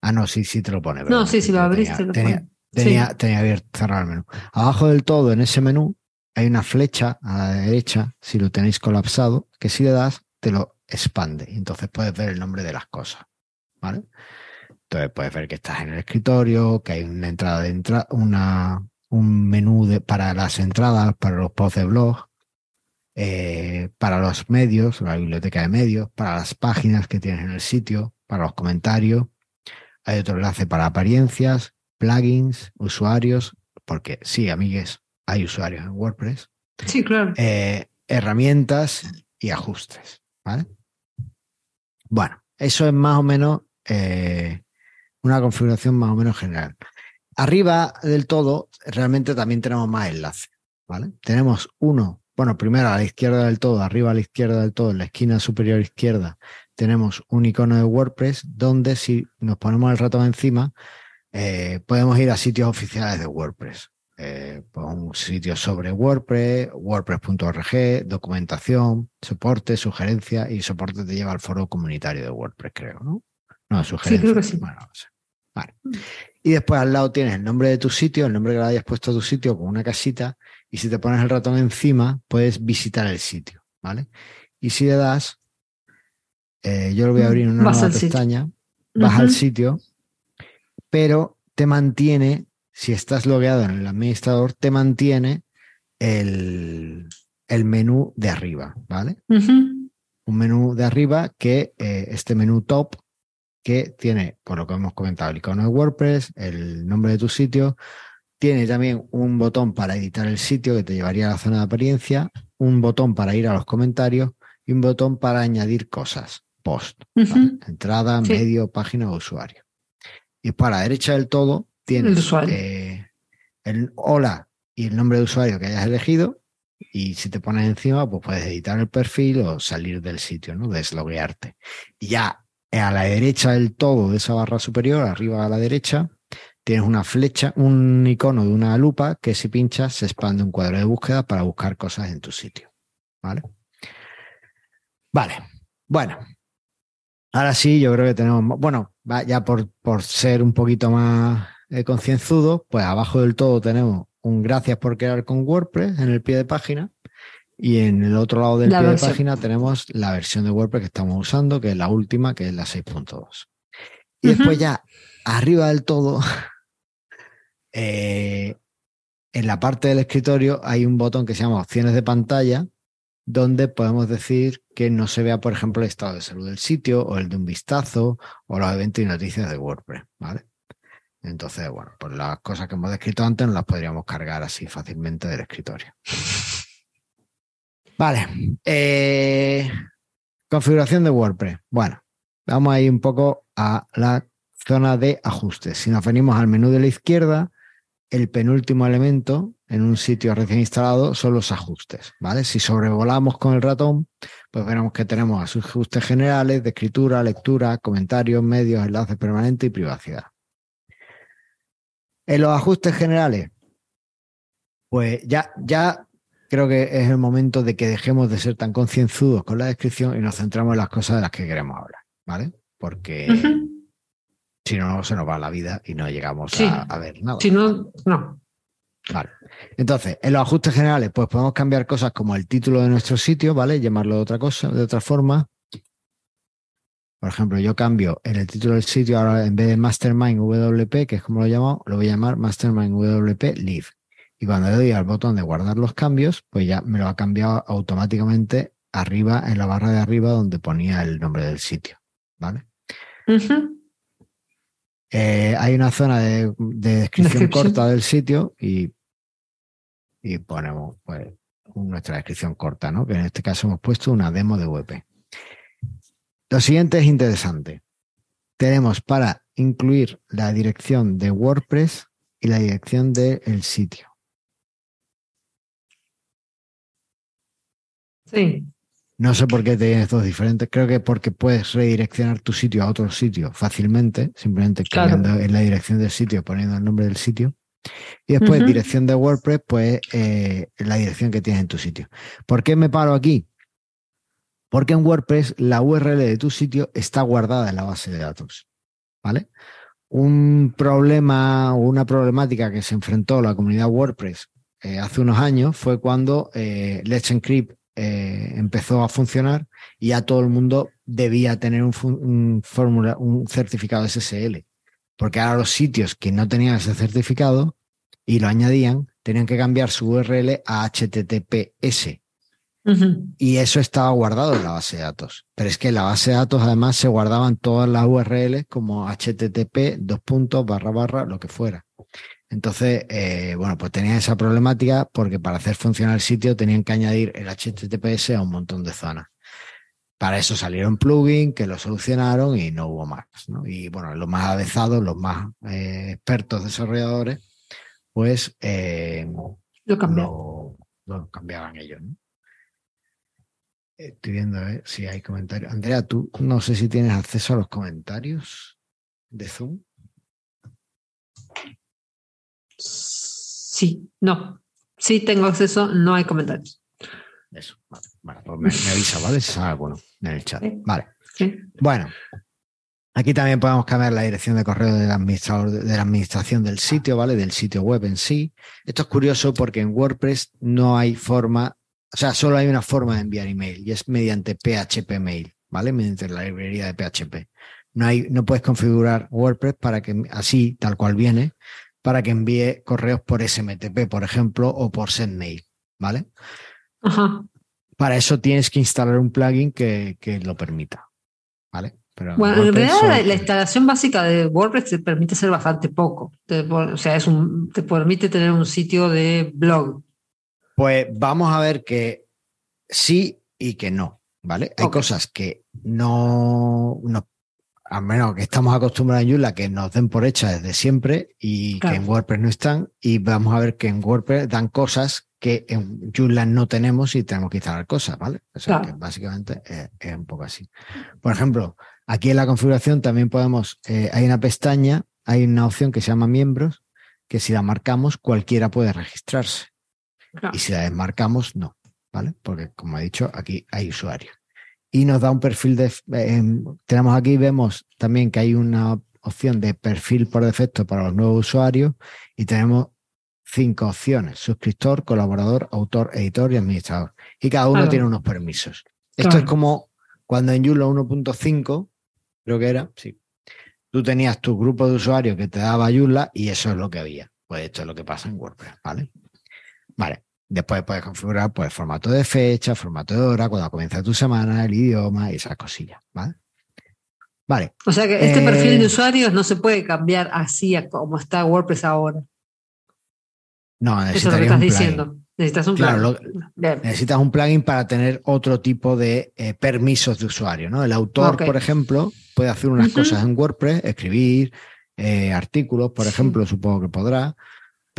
Ah, no, sí, sí te lo pone. No, sí, si lo tenía- abriste, lo tenía, pone. Tenía, tenía abierto, cerrar el menú. Abajo del todo, en ese menú, hay una flecha a la derecha, si lo tenéis colapsado, que si le das, te lo expande. Y entonces puedes ver el nombre de las cosas. ¿Vale? Entonces puedes ver que estás en el escritorio, que hay una entrada de entrada, una, un menú de, para las entradas, para los posts de blog, eh, para los medios, la biblioteca de medios, para las páginas que tienes en el sitio, para los comentarios. Hay otro enlace para apariencias, plugins, usuarios, porque sí, amigues, hay usuarios en WordPress. Sí, claro. Eh, herramientas y ajustes. ¿vale? Bueno, eso es más o menos eh, una configuración más o menos general. Arriba del todo, realmente también tenemos más enlaces. ¿vale? Tenemos uno, bueno, primero a la izquierda del todo, arriba a la izquierda del todo, en la esquina superior izquierda, tenemos un icono de WordPress donde si nos ponemos el ratón encima, eh, podemos ir a sitios oficiales de WordPress. Eh, pues un sitio sobre WordPress, WordPress.org, documentación, soporte, sugerencia y soporte te lleva al foro comunitario de WordPress, creo, ¿no? No, sugerencia. creo que sí. Bueno, no sé. Vale. Y después al lado tienes el nombre de tu sitio, el nombre que le hayas puesto a tu sitio con una casita y si te pones el ratón encima puedes visitar el sitio, ¿vale? Y si le das, eh, yo lo voy a abrir en una Vas nueva al sitio. pestaña, vas al sitio, pero te mantiene, si estás logueado en el administrador, te mantiene el, el menú de arriba, ¿vale? Un menú de arriba que eh, este menú top que tiene, por lo que hemos comentado, el icono de WordPress, el nombre de tu sitio, tiene también un botón para editar el sitio que te llevaría a la zona de apariencia, un botón para ir a los comentarios y un botón para añadir cosas, post, entrada, Sí. medio, página o usuario. Y para la derecha del todo tienes El eh, el hola y el nombre de usuario que hayas elegido. Y si te pones encima, pues puedes editar el perfil o salir del sitio, ¿no? Desloguearte. Y ya a la derecha del todo de esa barra superior, arriba a la derecha, tienes una flecha, un icono de una lupa que si pinchas se expande un cuadro de búsqueda para buscar cosas en tu sitio. ¿Vale? Vale. Bueno. Ahora sí, yo creo que tenemos, bueno, ya por, por ser un poquito más eh, concienzudo, pues abajo del todo tenemos un gracias por crear con WordPress en el pie de página. Y en el otro lado del La pie de página tenemos la versión de WordPress que estamos usando, que es la última, que es la 6.2. Y después Ujú. ya arriba del todo, eh, en la parte del escritorio hay un botón que se llama opciones de pantalla, donde podemos decir que no se vea, por ejemplo, el estado de salud del sitio o el de un vistazo o los eventos y noticias de WordPress, ¿vale? Entonces, bueno, pues las cosas que hemos descrito antes no las podríamos cargar así fácilmente del escritorio. Vale. eh, configuración de WordPress. Bueno, vamos a ir un poco a la zona de ajustes. Si nos venimos al menú de la izquierda, el penúltimo elemento en un sitio recién instalado son los ajustes, ¿vale? Si sobrevolamos con el ratón, pues veremos que tenemos ajustes generales de escritura, lectura, comentarios, medios, enlaces permanentes y privacidad. En los ajustes generales, pues ya, ya creo que es el momento de que dejemos de ser tan concienzudos con la descripción y nos centramos en las cosas de las que queremos hablar, ¿vale? Porque. Si no, se nos va la vida y no llegamos Sí. a, a ver nada. Si no, no. Vale. Entonces, en los ajustes generales, pues podemos cambiar cosas como el título de nuestro sitio, ¿vale? Llamarlo de otra cosa, de otra forma. Por ejemplo, yo cambio en el título del sitio, ahora en vez de Mastermind WP, que es como lo llamo, lo voy a llamar Mastermind WP Live. Y cuando le doy al botón de guardar los cambios, pues ya me lo ha cambiado automáticamente arriba, en la barra de arriba donde ponía el nombre del sitio, ¿vale? Eh, hay una zona de, de descripción, Descripción. corta del sitio y, y ponemos pues nuestra descripción corta, ¿no? Que en este caso hemos puesto una demo de WP. Lo siguiente es interesante. Tenemos para incluir la dirección de WordPress y la dirección del sitio. Sí. No sé por qué tienes dos diferentes. Creo que porque puedes redireccionar tu sitio a otro sitio fácilmente, simplemente Claro. cambiando en la dirección del sitio, poniendo el nombre del sitio. Y después, dirección de WordPress, pues eh, la dirección que tienes en tu sitio. ¿Por qué me paro aquí? Porque en WordPress la URL de tu sitio está guardada en la base de datos. ¿Vale? un problema o una problemática que se enfrentó la comunidad WordPress eh, hace unos años fue cuando eh, Let's Encrypt eh, empezó a funcionar y ya todo el mundo debía tener un, un, fórmula, un certificado SSL. Porque ahora los sitios que no tenían ese certificado y lo añadían, tenían que cambiar su URL a HTTPS. Y eso estaba guardado en la base de datos. Pero es que en la base de datos además se guardaban todas las URLs como HTTP, dos puntos, barra, barra, lo que fuera. Entonces, eh, bueno, pues tenían esa problemática porque para hacer funcionar el sitio tenían que añadir el HTTPS a un montón de zonas. Para eso salieron plugins que lo solucionaron y no hubo más. ¿no? Y bueno, los más avezados, los más eh, expertos desarrolladores, pues eh, lo. Lo, lo cambiaban ellos. ¿no? Estoy viendo a ver si hay comentarios. Andrea, tú no sé si tienes acceso a los comentarios de Zoom. Sí, no. Sí tengo acceso, no hay comentarios. Eso, vale. Bueno, pues me, me avisa, ¿vale? Si sale bueno en el chat. Vale. Sí. Bueno, aquí también podemos cambiar la dirección de correo del administrador de la administración del sitio, ¿vale? Del sitio web en sí. Esto es curioso porque en WordPress no hay forma, o sea, solo hay una forma de enviar email y es mediante PHP Mail, ¿vale? Mediante la librería de PHP. No hay, no puedes configurar WordPress para que así, tal cual viene, para que envíe correos por SMTP, por ejemplo, o por SendMail, ¿vale? Ajá. Para eso tienes que instalar un plugin que, que lo permita, ¿vale? Pero Bueno, en realidad la, instalación básica de WordPress te permite hacer bastante poco. Te, o sea, es un, te permite tener un sitio de blog. Pues vamos a ver que sí y que no, ¿vale? Hay cosas que no, no, a menos que estamos acostumbrados en Joomla que nos den por hechas desde siempre y Claro. que en WordPress no están. Y vamos a ver que en WordPress dan cosas que en Joomla no tenemos y tenemos que instalar cosas, ¿vale? O sea Claro. que básicamente es, es un poco así. Por ejemplo, aquí en la configuración también podemos, eh, hay una pestaña, hay una opción que se llama miembros, que si la marcamos cualquiera puede registrarse. Claro. Y si la desmarcamos, no, ¿vale? Porque, como he dicho, aquí hay usuarios. Y nos da un perfil de... eh, tenemos aquí, vemos también que hay una opción de perfil por defecto para los nuevos usuarios y tenemos cinco opciones, suscriptor, colaborador, autor, editor y administrador. Y cada uno Claro. tiene unos permisos. Esto Claro. es como cuando en Joomla 1.5, creo que era, sí, tú tenías tu grupo de usuarios que te daba Joomla y eso es lo que había. Pues esto es lo que pasa en WordPress, ¿vale? Vale. Después puedes configurar pues formato de fecha, formato de hora, cuando comienza tu semana, el idioma y esas cosillas, ¿vale? Vale. O sea que este Eh, perfil de usuarios no se puede cambiar así a como está WordPress ahora. No, Eso es lo que estás plugin. diciendo. Necesitas un Claro, lo- Bien. necesitas un plugin para tener otro tipo de eh, permisos de usuario, ¿no? El autor, por ejemplo, puede hacer unas cosas en WordPress, escribir eh, artículos, por Sí. ejemplo, supongo que podrá,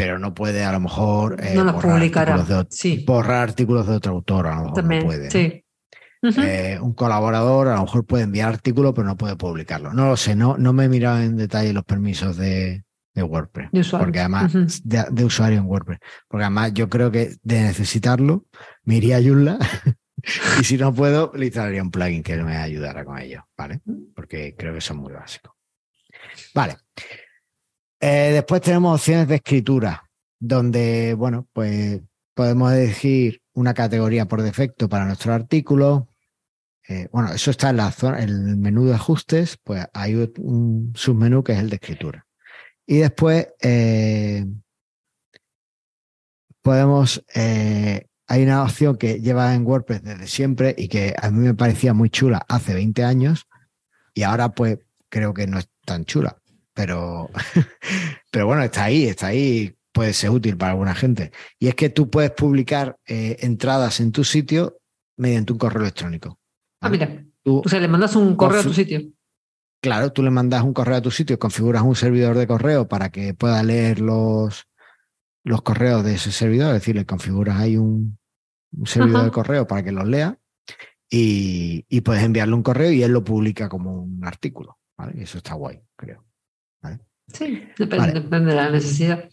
pero no puede a lo mejor eh, no borrar, publicará. artículos de, ot- Sí, borrar artículos de otro autor, a lo mejor también. no puede. ¿no? Sí. Eh, un colaborador a lo mejor puede enviar artículos, pero no puede publicarlo. No lo sé, no, no me he mirado en detalle los permisos de, de WordPress. De usuario. Porque además, de, de usuario en WordPress. Porque además yo creo que de necesitarlo, me iría a Joomla y si no puedo, le instalaría un plugin que me ayudara con ello, ¿vale? Porque creo que son muy básicos. Vale. Eh, después tenemos opciones de escritura, donde, bueno, pues podemos elegir una categoría por defecto para nuestro artículo. Eh, bueno, eso está en la zona, en el menú de ajustes, pues hay un submenú que es el de escritura. Y después eh, podemos, hay una opción que lleva en WordPress desde siempre y que a mí me parecía muy chula hace 20 años y ahora pues creo que no es tan chula, pero, pero bueno, está ahí, está ahí, puede ser útil para alguna gente. Y es que tú puedes publicar eh, entradas en tu sitio mediante un correo electrónico. Ah, mira. Tú- O sea, le mandas un correo a tu sitio. Claro, tú le mandas un correo a tu sitio, configuras un servidor de correo para que pueda leer los, los correos de ese servidor, es decir, le configuras ahí un, un servidor Ajá. de correo para que los lea y, y puedes enviarle un correo y él lo publica como un artículo. ¿vale? Y eso está guay, creo. Sí, depende, Vale. depende de la necesidad.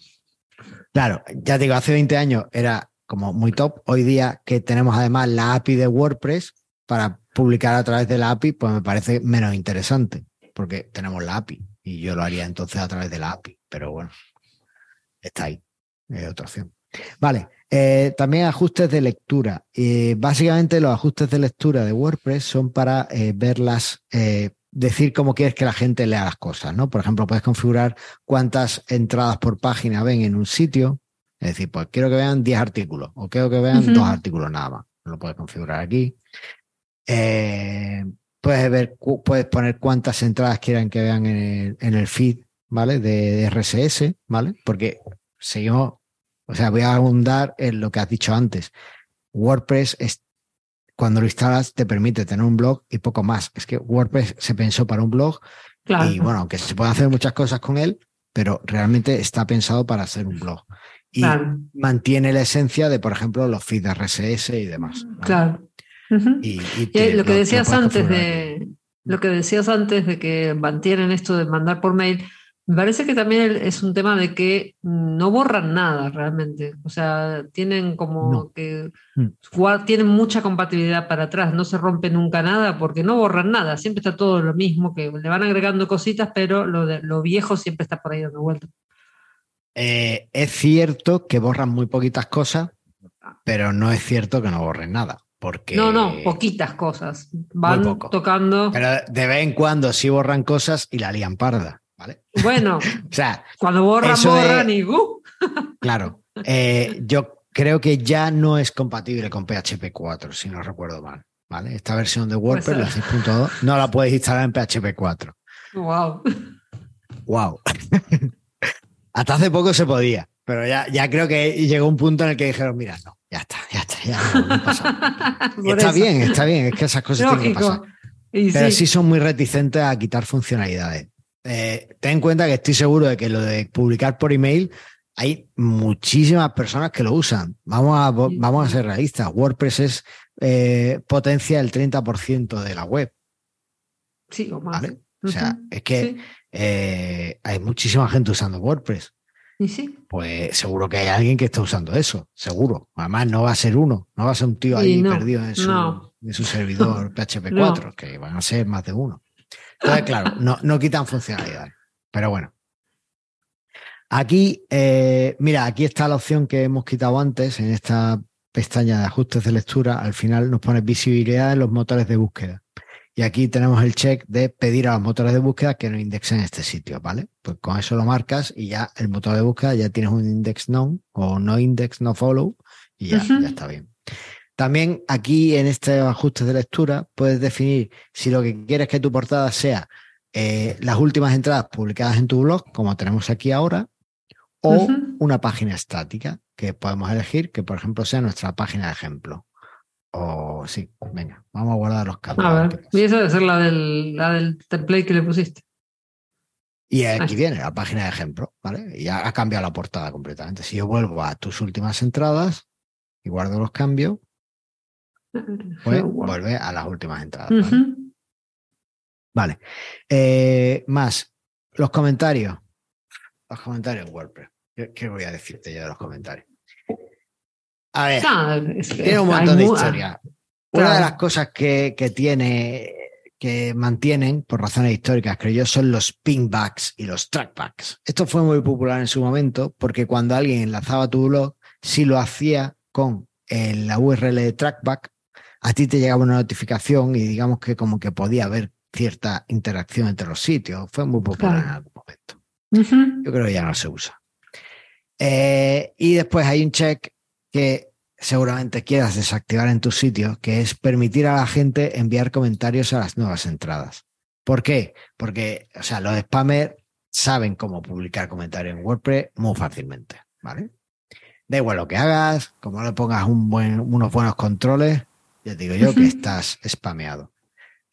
Claro, ya te digo, hace 20 años era como muy top. Hoy día que tenemos además la API de WordPress para publicar a través de la API, pues me parece menos interesante, porque tenemos la API Y yo lo haría entonces a través de la API, pero bueno, está ahí, es otra opción. Vale, eh, también ajustes de lectura. Eh, básicamente los ajustes de lectura de WordPress son para eh, verlas, decir cómo quieres que la gente lea las cosas, ¿no? Por ejemplo, puedes configurar cuántas entradas por página ven en un sitio. Es decir, pues quiero que vean 10 artículos o quiero que vean dos artículos nada más. Lo puedes configurar aquí. puedes ver, puedes poner cuántas entradas quieran que vean en el, feed, ¿vale? De, de RSS, ¿vale? Porque seguimos o sea, voy a abundar en lo que has dicho antes. WordPress es, cuando lo instalas te permite tener un blog y poco más. Es que WordPress se pensó para un blog y bueno, aunque se pueden hacer muchas cosas con él, pero realmente está pensado para ser un blog. Y mantiene la esencia de, por ejemplo, los feeds RSS y demás. Claro. y, lo que decías antes de lo que decías antes de que mantienen esto de mandar por mail, me parece que también es un tema de que no borran nada realmente. O sea, tienen como que mm. tienen mucha compatibilidad para atrás, no se rompe nunca nada porque no borran nada, siempre está todo lo mismo, que le van agregando cositas, pero lo, de, lo viejo siempre está por ahí dando vuelta. Eh, es cierto que borran muy poquitas cosas, pero no es cierto que no borren nada. Porque... No, no, poquitas cosas. Van tocando. Pero de vez en cuando sí borran cosas y la lían parda. Bueno, o sea, cuando borran, borran y uh. Claro, eh, yo creo que ya no es compatible con PHP 4, si no recuerdo mal. ¿vale? Esta versión de WordPress, la 6.2, no la puedes instalar en PHP 4. Wow. Wow. Hasta hace poco se podía, pero ya, ya creo que llegó un punto en el que dijeron, mira, no, ya está, ya está, ya no, está bien, está bien, es que esas cosas tienen que pasar. pero sí son muy reticentes a quitar funcionalidades. Eh, ten en cuenta que estoy seguro de que lo de publicar por email hay muchísimas personas que lo usan. Vamos a, vamos a ser realistas. WordPress es eh, potencia el 30% de la web. Sí, o más. O sea, es que eh, hay muchísima gente usando WordPress. ¿Y sí? Pues seguro que hay alguien que está usando eso, seguro. Además, no va a ser uno, no va a ser un tío ahí perdido en su, servidor PHP 4, que van a ser más de uno. Entonces, claro, no, no quitan funcionalidades. Pero bueno. Aquí, eh, mira, aquí está la opción que hemos quitado antes en esta pestaña de ajustes de lectura. Al final nos pone visibilidad en los motores de búsqueda. Y aquí tenemos el check de pedir a los motores de búsqueda que nos indexen este sitio, ¿vale? Pues con eso lo marcas y ya el motor de búsqueda ya tienes un index no o no index, no follow y ya, ya está bien. También aquí en este ajuste de lectura puedes definir si lo que quieres que tu portada sea eh, las últimas entradas publicadas en tu blog, como tenemos aquí ahora, o una página estática que podemos elegir, que por ejemplo sea nuestra página de ejemplo. O sí, venga, vamos a guardar los cambios. A ver, y esa debe ser la del, la del template que le pusiste. Y aquí viene la página de ejemplo, ¿vale? Y ya ha cambiado la portada completamente. Si yo vuelvo a tus últimas entradas y guardo los cambios, pues vuelve a las últimas entradas. Vale. Eh, más, los comentarios. Los comentarios en WordPress. ¿Qué, voy a decirte yo de los comentarios? A ver, tiene un montón de historia. Una de las cosas que, que, tiene, que mantienen por razones históricas, creo yo, son los pingbacks y los trackbacks. Esto fue muy popular en su momento porque cuando alguien enlazaba tu blog, si lo hacía con la URL de trackback, a ti te llegaba una notificación y digamos que como que podía haber cierta interacción entre los sitios. Fue muy popular en algún momento. Yo creo que ya no se usa. Eh, y después hay un check que seguramente quieras desactivar en tu sitio, que es permitir a la gente enviar comentarios a las nuevas entradas. ¿Por qué? Porque, o sea, los spammers saben cómo publicar comentarios en WordPress muy fácilmente, ¿vale? Da igual lo que hagas, como le pongas un buen, unos buenos controles, ya digo yo que estás spameado.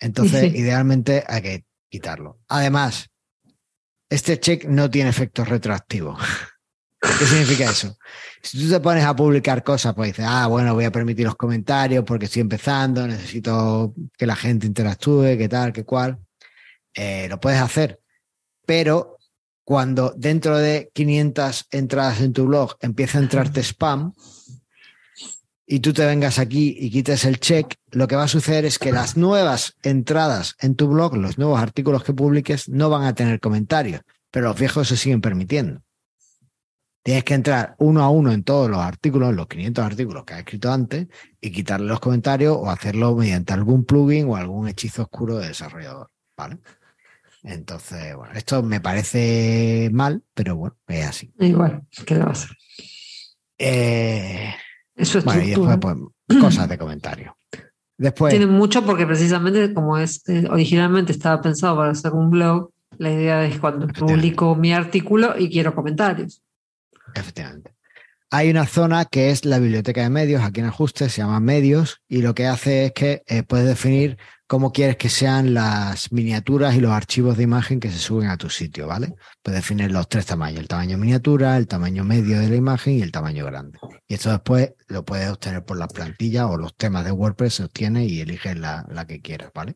Entonces, idealmente hay que quitarlo. Además, este check no tiene efecto retroactivo. ¿Qué significa eso? Si tú te pones a publicar cosas, pues dices, ah, bueno, voy a permitir los comentarios porque estoy empezando, necesito que la gente interactúe, qué tal, qué cual. Eh, lo puedes hacer. Pero cuando dentro de 500 entradas en tu blog empieza a entrarte spam, y tú te vengas aquí y quites el check, lo que va a suceder es que las nuevas entradas en tu blog, los nuevos artículos que publiques, no van a tener comentarios, pero los viejos se siguen permitiendo. Tienes que entrar uno a uno en todos los artículos, los 500 artículos que has escrito antes, y quitarle los comentarios o hacerlo mediante algún plugin o algún hechizo oscuro de desarrollador. ¿Vale? Entonces, bueno, esto me parece mal, pero bueno, es así. Igual, ¿qué le va a hacer? Eh, Eso es bueno, y después, pues, cosas de comentario. Después, Tiene mucho porque precisamente como es eh, originalmente estaba pensado para hacer un blog, la idea es cuando publico mi artículo y quiero comentarios. efectivamente. Hay una zona que es la biblioteca de medios, aquí en ajustes, se llama medios, y lo que hace es que eh, puedes definir cómo quieres que sean las miniaturas y los archivos de imagen que se suben a tu sitio, ¿vale? Puedes definir los tres tamaños, el tamaño miniatura, el tamaño medio de la imagen y el tamaño grande. Y esto después lo puedes obtener por las plantillas o los temas de WordPress, se obtiene y eliges la, la que quieras, ¿vale?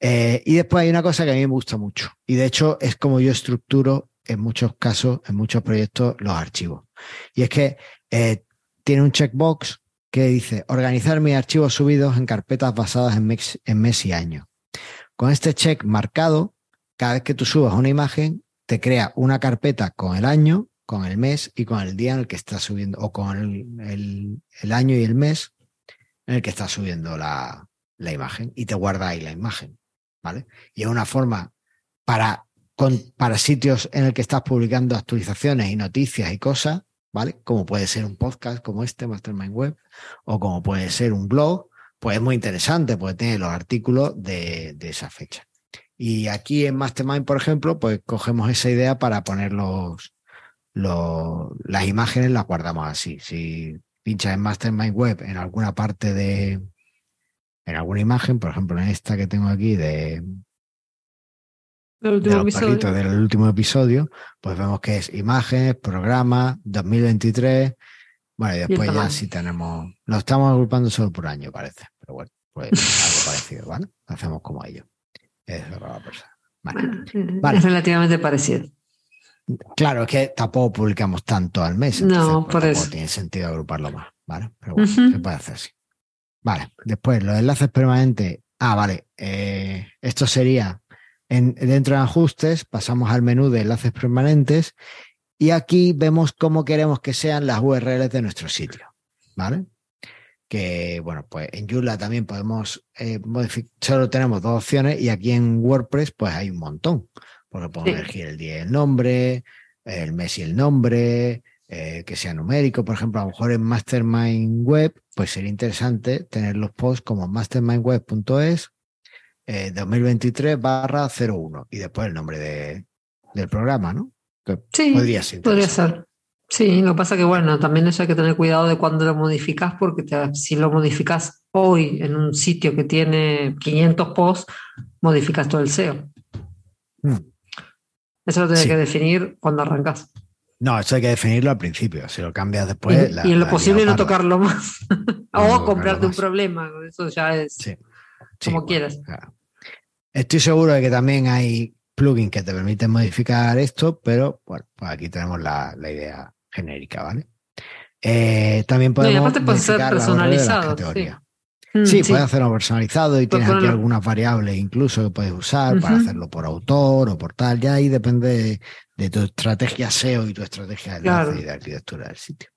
Eh, y después hay una cosa que a mí me gusta mucho, y de hecho es como yo estructuro en muchos casos, en muchos proyectos, los archivos. Y es que eh, tiene un checkbox que dice organizar mis archivos subidos en carpetas basadas en mes, y año. Con este check marcado, cada vez que tú subas una imagen, te crea una carpeta con el año, con el mes y con el día en el que estás subiendo, o con el, el- año y el mes en el que estás subiendo la, la imagen y te guarda ahí la imagen. ¿Vale? Y es una forma para, con- para sitios en el que estás publicando actualizaciones y noticias y cosas, ¿vale? Como puede ser un podcast como este, Mastermind Web, o como puede ser un blog, pues es muy interesante porque tiene los artículos de, de esa fecha. Y aquí en Mastermind, por ejemplo, pues cogemos esa idea para poner los, los- las imágenes, las guardamos así. Si pinchas en Mastermind Web en alguna parte de, en alguna imagen, por ejemplo, en esta que tengo aquí de, El de último episodio. del último episodio, pues vemos que es imágenes, programa, 2023. Bueno, y después ya sí tenemos, lo estamos agrupando solo por año, parece, pero bueno, pues algo parecido, ¿vale? Hacemos como ello. Es lo que va a pasar. Vale. Bueno, Vale. Es relativamente parecido. Claro, es que tampoco publicamos tanto al mes. No, entonces, pues, por eso. tiene sentido agruparlo más, ¿vale? Pero bueno, se puede hacer así. Vale, después los enlaces permanentes. Ah, vale. eh, esto sería en, dentro de ajustes, pasamos al menú de enlaces permanentes y aquí vemos cómo queremos que sean las URLs de nuestro sitio, ¿vale? Que bueno, pues en Joomla también podemos eh, modificar, solo tenemos dos opciones y aquí en WordPress pues hay un montón, porque podemos Sí. elegir el día y el nombre, el mes y el nombre, eh, que sea numérico, por ejemplo, a lo mejor en Mastermind Web, pues sería interesante tener los posts como mastermindweb.es eh, 2023 barra 01 y después el nombre de, del programa, ¿no? Que Sí, podría ser. podría ser. Sí, lo que pasa que, bueno, también eso hay que tener cuidado de cuando lo modificas, porque te- si lo modificas hoy en un sitio que tiene 500 posts, modificas todo el SEO. Mm. Eso lo tienes Sí. que definir cuando arrancas. No, eso hay que definirlo al principio. Si lo cambias después. y, la- y en lo posible no tocarlo más. O comprarte un problema. Eso ya es Sí. Sí, como bueno, quieras. claro. Estoy seguro de que también hay plugins que te permiten modificar esto, pero bueno, pues aquí tenemos la, la idea genérica, ¿vale? Eh, también No, y podemos aparte puede ser personalizado, categorías. Mm, Sí, puedes hacerlo personalizado y Puedes tienes aquí algunas variables incluso que puedes usar para hacerlo por autor o por tal. Ya ahí depende de, tu estrategia SEO y tu estrategia de enlace Claro. y de arquitectura del sitio.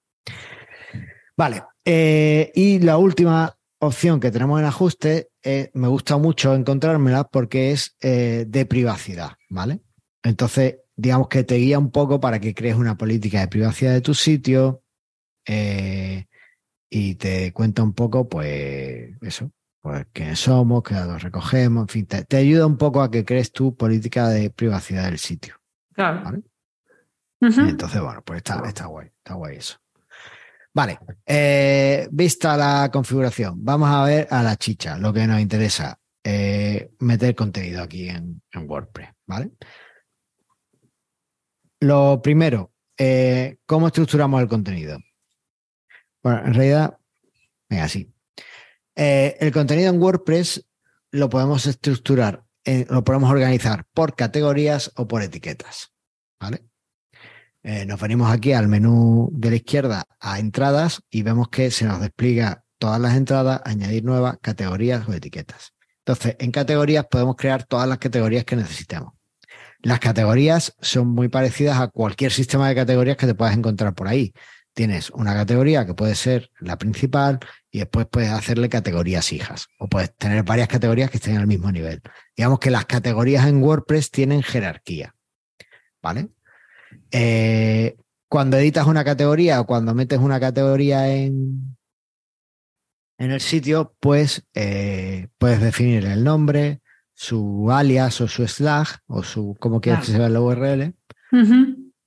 Vale. eh, y la última opción que tenemos en ajuste eh, me gusta mucho encontrármela porque es eh, de privacidad, ¿vale? Entonces, digamos que te guía un poco para que crees una política de privacidad de tu sitio eh, y te cuenta un poco, pues, eso, pues quiénes somos, qué datos recogemos, en fin, te, te ayuda un poco a que crees tu política de privacidad del sitio. Claro. Vale. Entonces, bueno, pues está, está guay, está guay eso. Vale, eh, vista la configuración, vamos a ver a la chicha, lo que nos interesa, eh, meter contenido aquí en, WordPress, ¿vale? Lo primero, eh, ¿cómo estructuramos el contenido? Bueno, en realidad, venga, sí. Eh, el contenido en WordPress lo podemos estructurar, lo podemos organizar por categorías o por etiquetas, ¿vale? Eh, nos venimos aquí al menú de la izquierda a entradas y vemos que se nos despliega todas las entradas, añadir nuevas categorías o etiquetas. Entonces, en categorías podemos crear todas las categorías que necesitemos. Las categorías son muy parecidas a cualquier sistema de categorías que te puedas encontrar por ahí. Tienes una categoría que puede ser la principal y después puedes hacerle categorías hijas o puedes tener varias categorías que estén al mismo nivel. Digamos que las categorías en WordPress tienen jerarquía. ¿Vale? Eh, cuando editas una categoría o cuando metes una categoría en, en el sitio, pues eh, puedes definir el nombre, su alias o su slash o su cómo quieres que se vea la URL,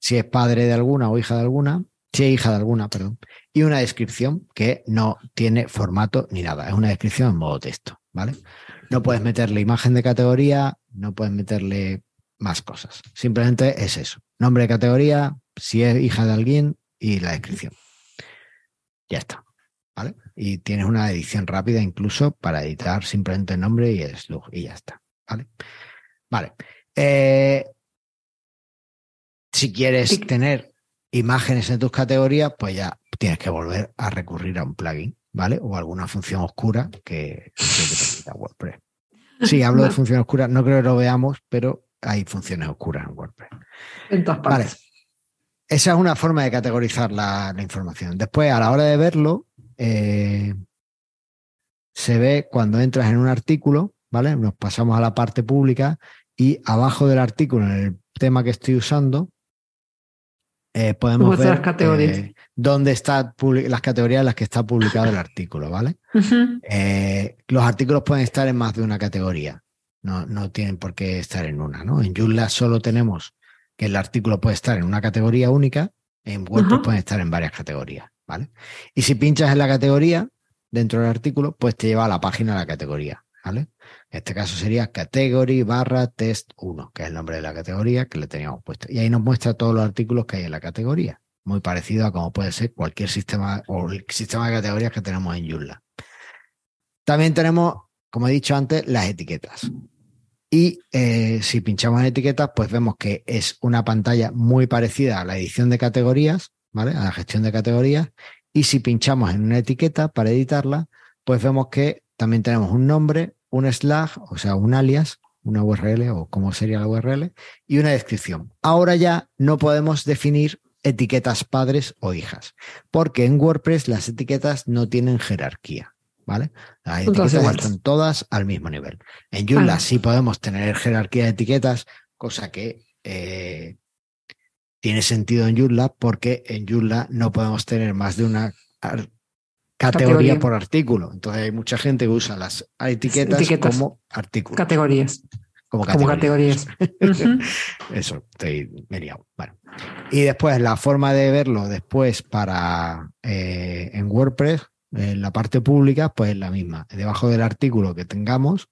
si es padre de alguna o hija de alguna, si es hija de alguna, perdón, y una descripción que no tiene formato ni nada, es una descripción en modo texto, ¿vale? No puedes meterle imagen de categoría, no puedes meterle más cosas, simplemente es eso, nombre de categoría, si es hija de alguien y la descripción. Ya está. ¿Vale? Y tienes una edición rápida incluso para editar simplemente el nombre y el slug y ya está. ¿vale? Vale. Eh, si quieres tener imágenes en tus categorías, pues ya tienes que volver a recurrir a un plugin, ¿vale? O alguna función oscura que, que te WordPress. Sí, hablo de funciones oscuras, no creo que lo veamos, pero hay funciones oscuras en WordPress. En todas partes. Vale. Esa es una forma de categorizar la, información. Después, a la hora de verlo, eh, se ve cuando entras en un artículo, ¿vale? Nos pasamos a la parte pública y abajo del artículo, en el tema que estoy usando, eh, podemos ver eh, dónde están las categorías en las que está publicado el artículo, ¿vale? Los artículos pueden estar en más de una categoría, no, no tienen por qué estar en una, ¿no? En Joomla solo tenemos que el artículo puede estar en una categoría única, en WordPress pueden estar en varias categorías, ¿vale? Y si pinchas en la categoría dentro del artículo, pues te lleva a la página de la categoría. ¿vale? En este caso sería category barra test 1, que es el nombre de la categoría que le teníamos puesto. Y ahí nos muestra todos los artículos que hay en la categoría, muy parecido a como puede ser cualquier sistema o el sistema de categorías que tenemos en Joomla. También tenemos, como he dicho antes, las etiquetas. Y eh, si pinchamos en etiquetas, pues vemos que es una pantalla muy parecida a la edición de categorías, ¿vale? A la gestión de categorías. Y si pinchamos en una etiqueta para editarla, pues vemos que también tenemos un nombre, un slash, o sea, un alias, una URL o cómo sería la URL, y una descripción. Ahora ya no podemos definir etiquetas padres o hijas, porque en WordPress las etiquetas no tienen jerarquía. ¿Vale? Las etiquetas están todas al mismo nivel. En Joomla sí podemos tener jerarquía de etiquetas, cosa que eh, tiene sentido en Joomla porque en Joomla no podemos tener más de una categoría, por artículo. Entonces hay mucha gente que usa las etiquetas, como artículos. Categorías. Como categorías. Eso, estoy mediado. Bueno. Y después la forma de verlo después para eh, en WordPress, en la parte pública, pues la misma. Debajo del artículo que tengamos,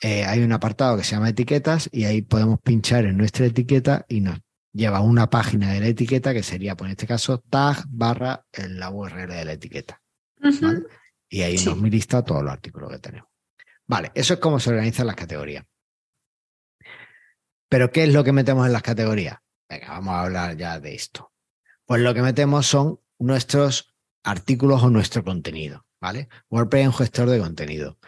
eh, hay un apartado que se llama etiquetas y ahí podemos pinchar en nuestra etiqueta y nos lleva a una página de la etiqueta que sería, pues en este caso, tag barra la URL de la etiqueta. Y ahí nos lista todos los artículos que tenemos. Vale, eso es cómo se organizan las categorías. Pero ¿qué es lo que metemos en las categorías? Venga, vamos a hablar ya de esto. Pues lo que metemos son nuestros artículos o nuestro contenido, ¿vale? WordPress es un gestor de contenido.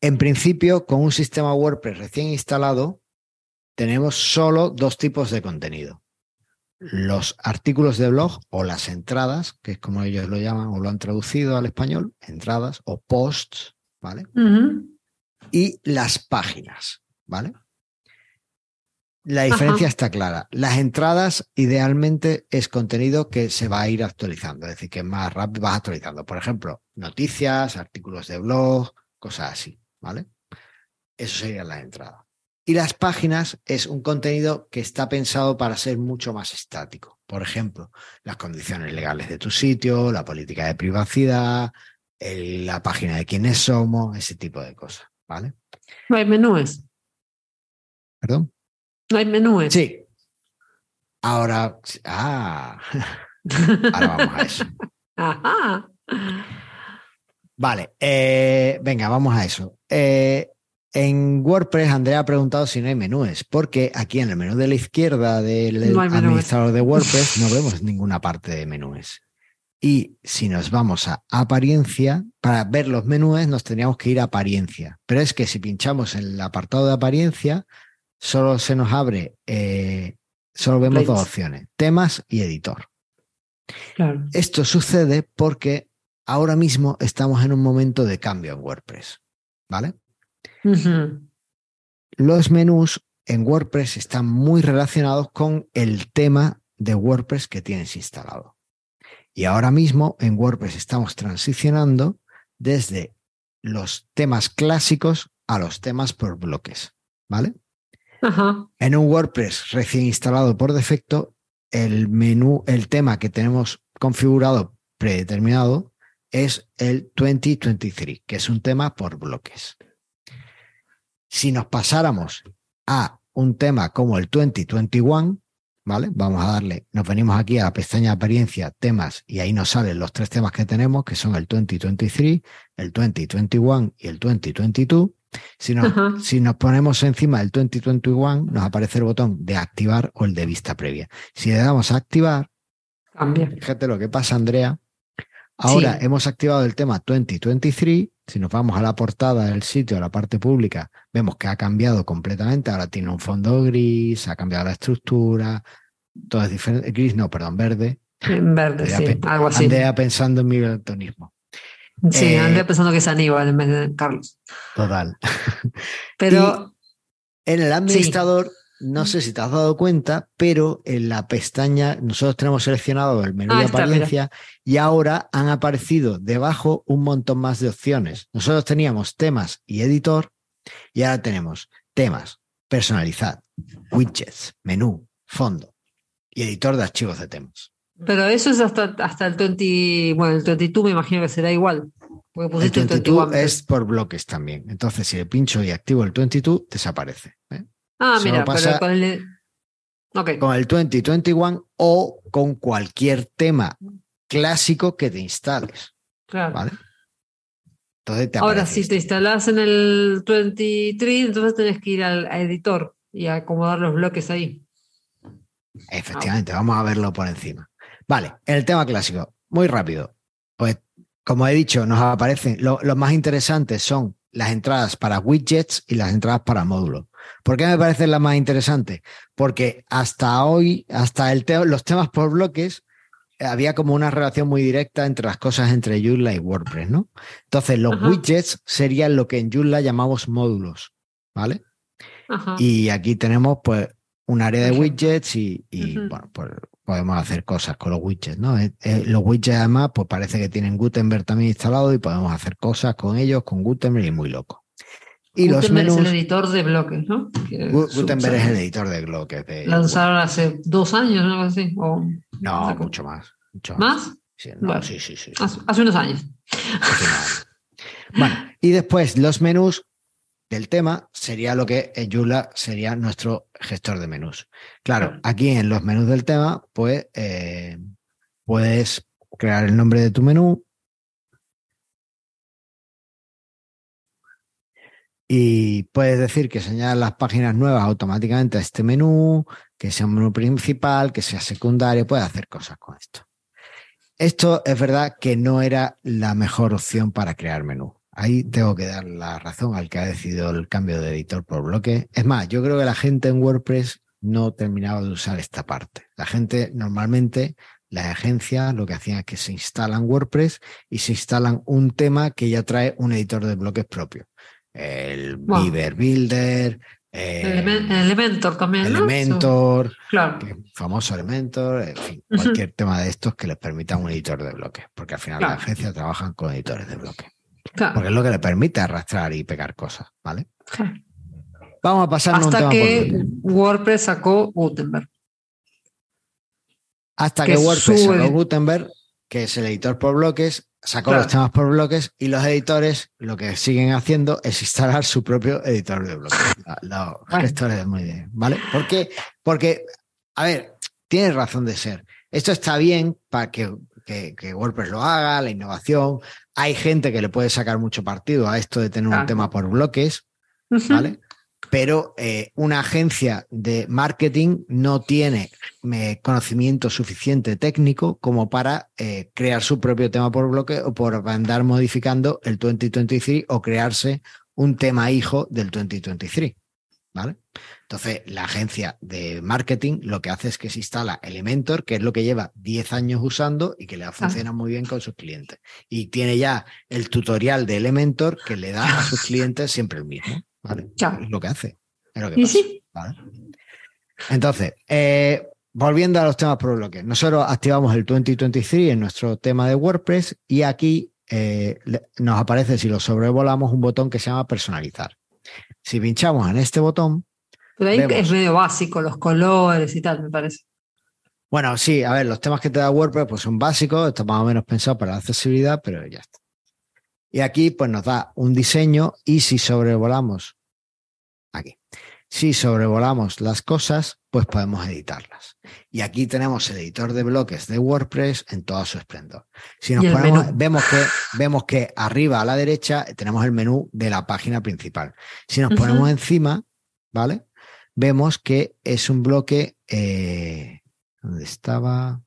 En principio, con un sistema WordPress recién instalado, tenemos solo dos tipos de contenido los artículos de blog o las entradas, que es como ellos lo llaman o lo han traducido al español, entradas o posts, ¿vale? Y las páginas, ¿vale? La diferencia está clara. Las entradas idealmente es contenido que se va a ir actualizando, es decir, que más rápido vas actualizando. Por ejemplo, noticias, artículos de blog, cosas así, ¿vale? Eso sería la entrada. Y las páginas es un contenido que está pensado para ser mucho más estático. Por ejemplo, las condiciones legales de tu sitio, la política de privacidad, la página de quiénes somos, ese tipo de cosas. ¿Vale? No hay menúes. ¿Perdón? No hay menúes. Sí. Ahora, ah, ahora vamos a eso. Vale, eh, venga, vamos a eso. Eh, En WordPress, Andrea ha preguntado si no hay menús, porque aquí en el menú de la izquierda del No administrador de WordPress no vemos ninguna parte de menús. Y si nos vamos a apariencia, para ver los menús nos tendríamos que ir a apariencia. Pero es que si pinchamos en el apartado de apariencia, solo se nos abre, eh, solo vemos dos opciones, temas y editor. Claro. Esto sucede porque ahora mismo estamos en un momento de cambio en WordPress. ¿Vale? Los menús en WordPress están muy relacionados con el tema de WordPress que tienes instalado. Y ahora mismo en WordPress estamos transicionando desde los temas clásicos a los temas por bloques. ¿Vale? En un WordPress recién instalado por defecto, el menú, el tema que tenemos configurado predeterminado es el 2023, que es un tema por bloques. Si nos pasáramos a un tema como el 2021, ¿vale? Vamos a darle, nos venimos aquí a la pestaña apariencia, temas, y ahí nos salen los tres temas que tenemos, que son el 2023, el 2021 y el 2022. Si nos, Ajá. si nos ponemos encima del 2021, nos aparece el botón de activar o el de vista previa. Si le damos a activar, Cambia. fíjate lo que pasa, Andrea. Ahora Sí. hemos activado el tema 2023. Si nos vamos a la portada del sitio, a la parte pública, vemos que ha cambiado completamente. Ahora tiene un fondo gris, ha cambiado la estructura, todo es diferente. Gris, no, perdón, verde. En verde, Andrea sí. Algo así. Andrea pensando en mi daltonismo. Sí, Eh, andé pensando que es Aníbal en vez de Carlos. Total. Pero En el administrador, no sé si te has dado cuenta, pero en la pestaña, nosotros tenemos seleccionado el menú Ah, de está, apariencia y ahora han aparecido debajo un montón más de opciones. Nosotros teníamos temas y editor y ahora tenemos temas, personalizar, widgets, menú, fondo y editor de archivos de temas. Pero eso es hasta, hasta el 20, bueno, el 22 me imagino que será igual. Porque El pusiste el 22 21. es por bloques también. Entonces, si le pincho y activo el 22, desaparece. ¿eh? ah, solo mira, pasa- pero con el. Ok. con el 2021 o con cualquier tema clásico que te instales, claro. ¿vale? Entonces te Ahora, si te instalás en el 23, entonces tenés que ir al a editor y acomodar los bloques ahí. Efectivamente, vamos a verlo por encima. Vale, el tema clásico, muy rápido. Pues, como he dicho, nos aparecen, lo- los más interesantes son las entradas para widgets y las entradas para módulos. ¿Por qué me parecen las más interesantes? Porque hasta hoy, hasta el te- los temas por bloques, eh, había como una relación muy directa entre las cosas entre Joomla y WordPress, ¿no? Entonces, los Ajá. widgets serían lo que en Joomla llamamos módulos, ¿vale? Ajá. Y aquí tenemos pues un área de widgets y, bueno, pues podemos hacer cosas con los widgets, ¿no? Eh, eh, los widgets además pues parece que tienen Gutenberg también instalado y podemos hacer cosas con ellos, con Gutenberg y muy loco. Y los Gutenberg menús, es el editor de bloques, ¿no? Que Gutenberg es el editor de bloques. De, Lanzaron hace dos años, ¿no? Algo así. O no, mucho más. mucho más. ¿Más? Sí, no, sí, sí, sí. Hace, hace unos años. Hace. Bueno, y después los menús del tema sería lo que en Joomla sería nuestro gestor de menús. Claro, aquí en los menús del tema, pues eh, puedes crear el nombre de tu menú y puedes decir que se añadan las páginas nuevas automáticamente a este menú, que sea un menú principal, que sea secundario, puedes hacer cosas con esto. Esto es verdad que no era la mejor opción para crear menú. Ahí tengo que dar la razón al que ha decidido el cambio de editor por bloque. Es más, yo creo que la gente en WordPress no terminaba de usar esta parte. La gente normalmente, las agencias lo que hacían es que se instalan WordPress y se instalan un tema que ya trae un editor de bloques propio. El Wow. Beaver Builder, eh, Elemen- Elementor también, ¿no? Elementor, Claro. famoso Elementor, en fin, cualquier tema de estos que les permita un editor de bloques, porque al final Claro. las agencias trabajan con editores de bloques, claro, porque es lo que le permite arrastrar y pegar cosas, ¿vale? claro. Vamos a pasarnos a un Hasta tema que por. WordPress sacó Gutenberg. Hasta que que, es WordPress sacó Gutenberg, que es el editor por bloques, sacó Claro. los temas por bloques y los editores lo que siguen haciendo es instalar su propio editor de bloques. Los gestores de muy bien, ¿vale? ¿Por qué? Porque, a ver, tiene razón de ser. Esto está bien para que, que- que WordPress lo haga, la innovación. Hay gente que le puede sacar mucho partido a esto de tener un tema por bloques, ¿vale? Pero eh, una agencia de marketing no tiene eh, conocimiento suficiente técnico como para eh, crear su propio tema por bloque o por andar modificando el 2023 o crearse un tema hijo del 2023. ¿Vale? Entonces, la agencia de marketing lo que hace es que se instala Elementor, que es lo que lleva 10 años usando y que le funciona muy bien con sus clientes. Y tiene ya el tutorial de Elementor que le da a sus clientes siempre el mismo. ¿vale? Es lo que hace. Es lo que pasa, Entonces, eh, volviendo a los temas por bloque, nosotros activamos el 2023 en nuestro tema de WordPress y aquí eh, nos aparece, si lo sobrevolamos, un botón que se llama personalizar. Si pinchamos en este botón. Pero ahí es medio básico, los colores y tal, me parece. Bueno, sí, a ver, los temas que te da WordPress pues son básicos, está más o menos pensado para la accesibilidad, pero ya está. Y aquí pues nos da un diseño y si sobrevolamos aquí, si sobrevolamos las cosas, pues podemos editarlas. Y aquí tenemos el editor de bloques de WordPress en todo su esplendor. Si nos ponemos, vemos que, vemos que arriba a la derecha tenemos el menú de la página principal. Si nos ponemos encima, ¿vale? Vemos que es un bloque. Eh, ¿Dónde estaba?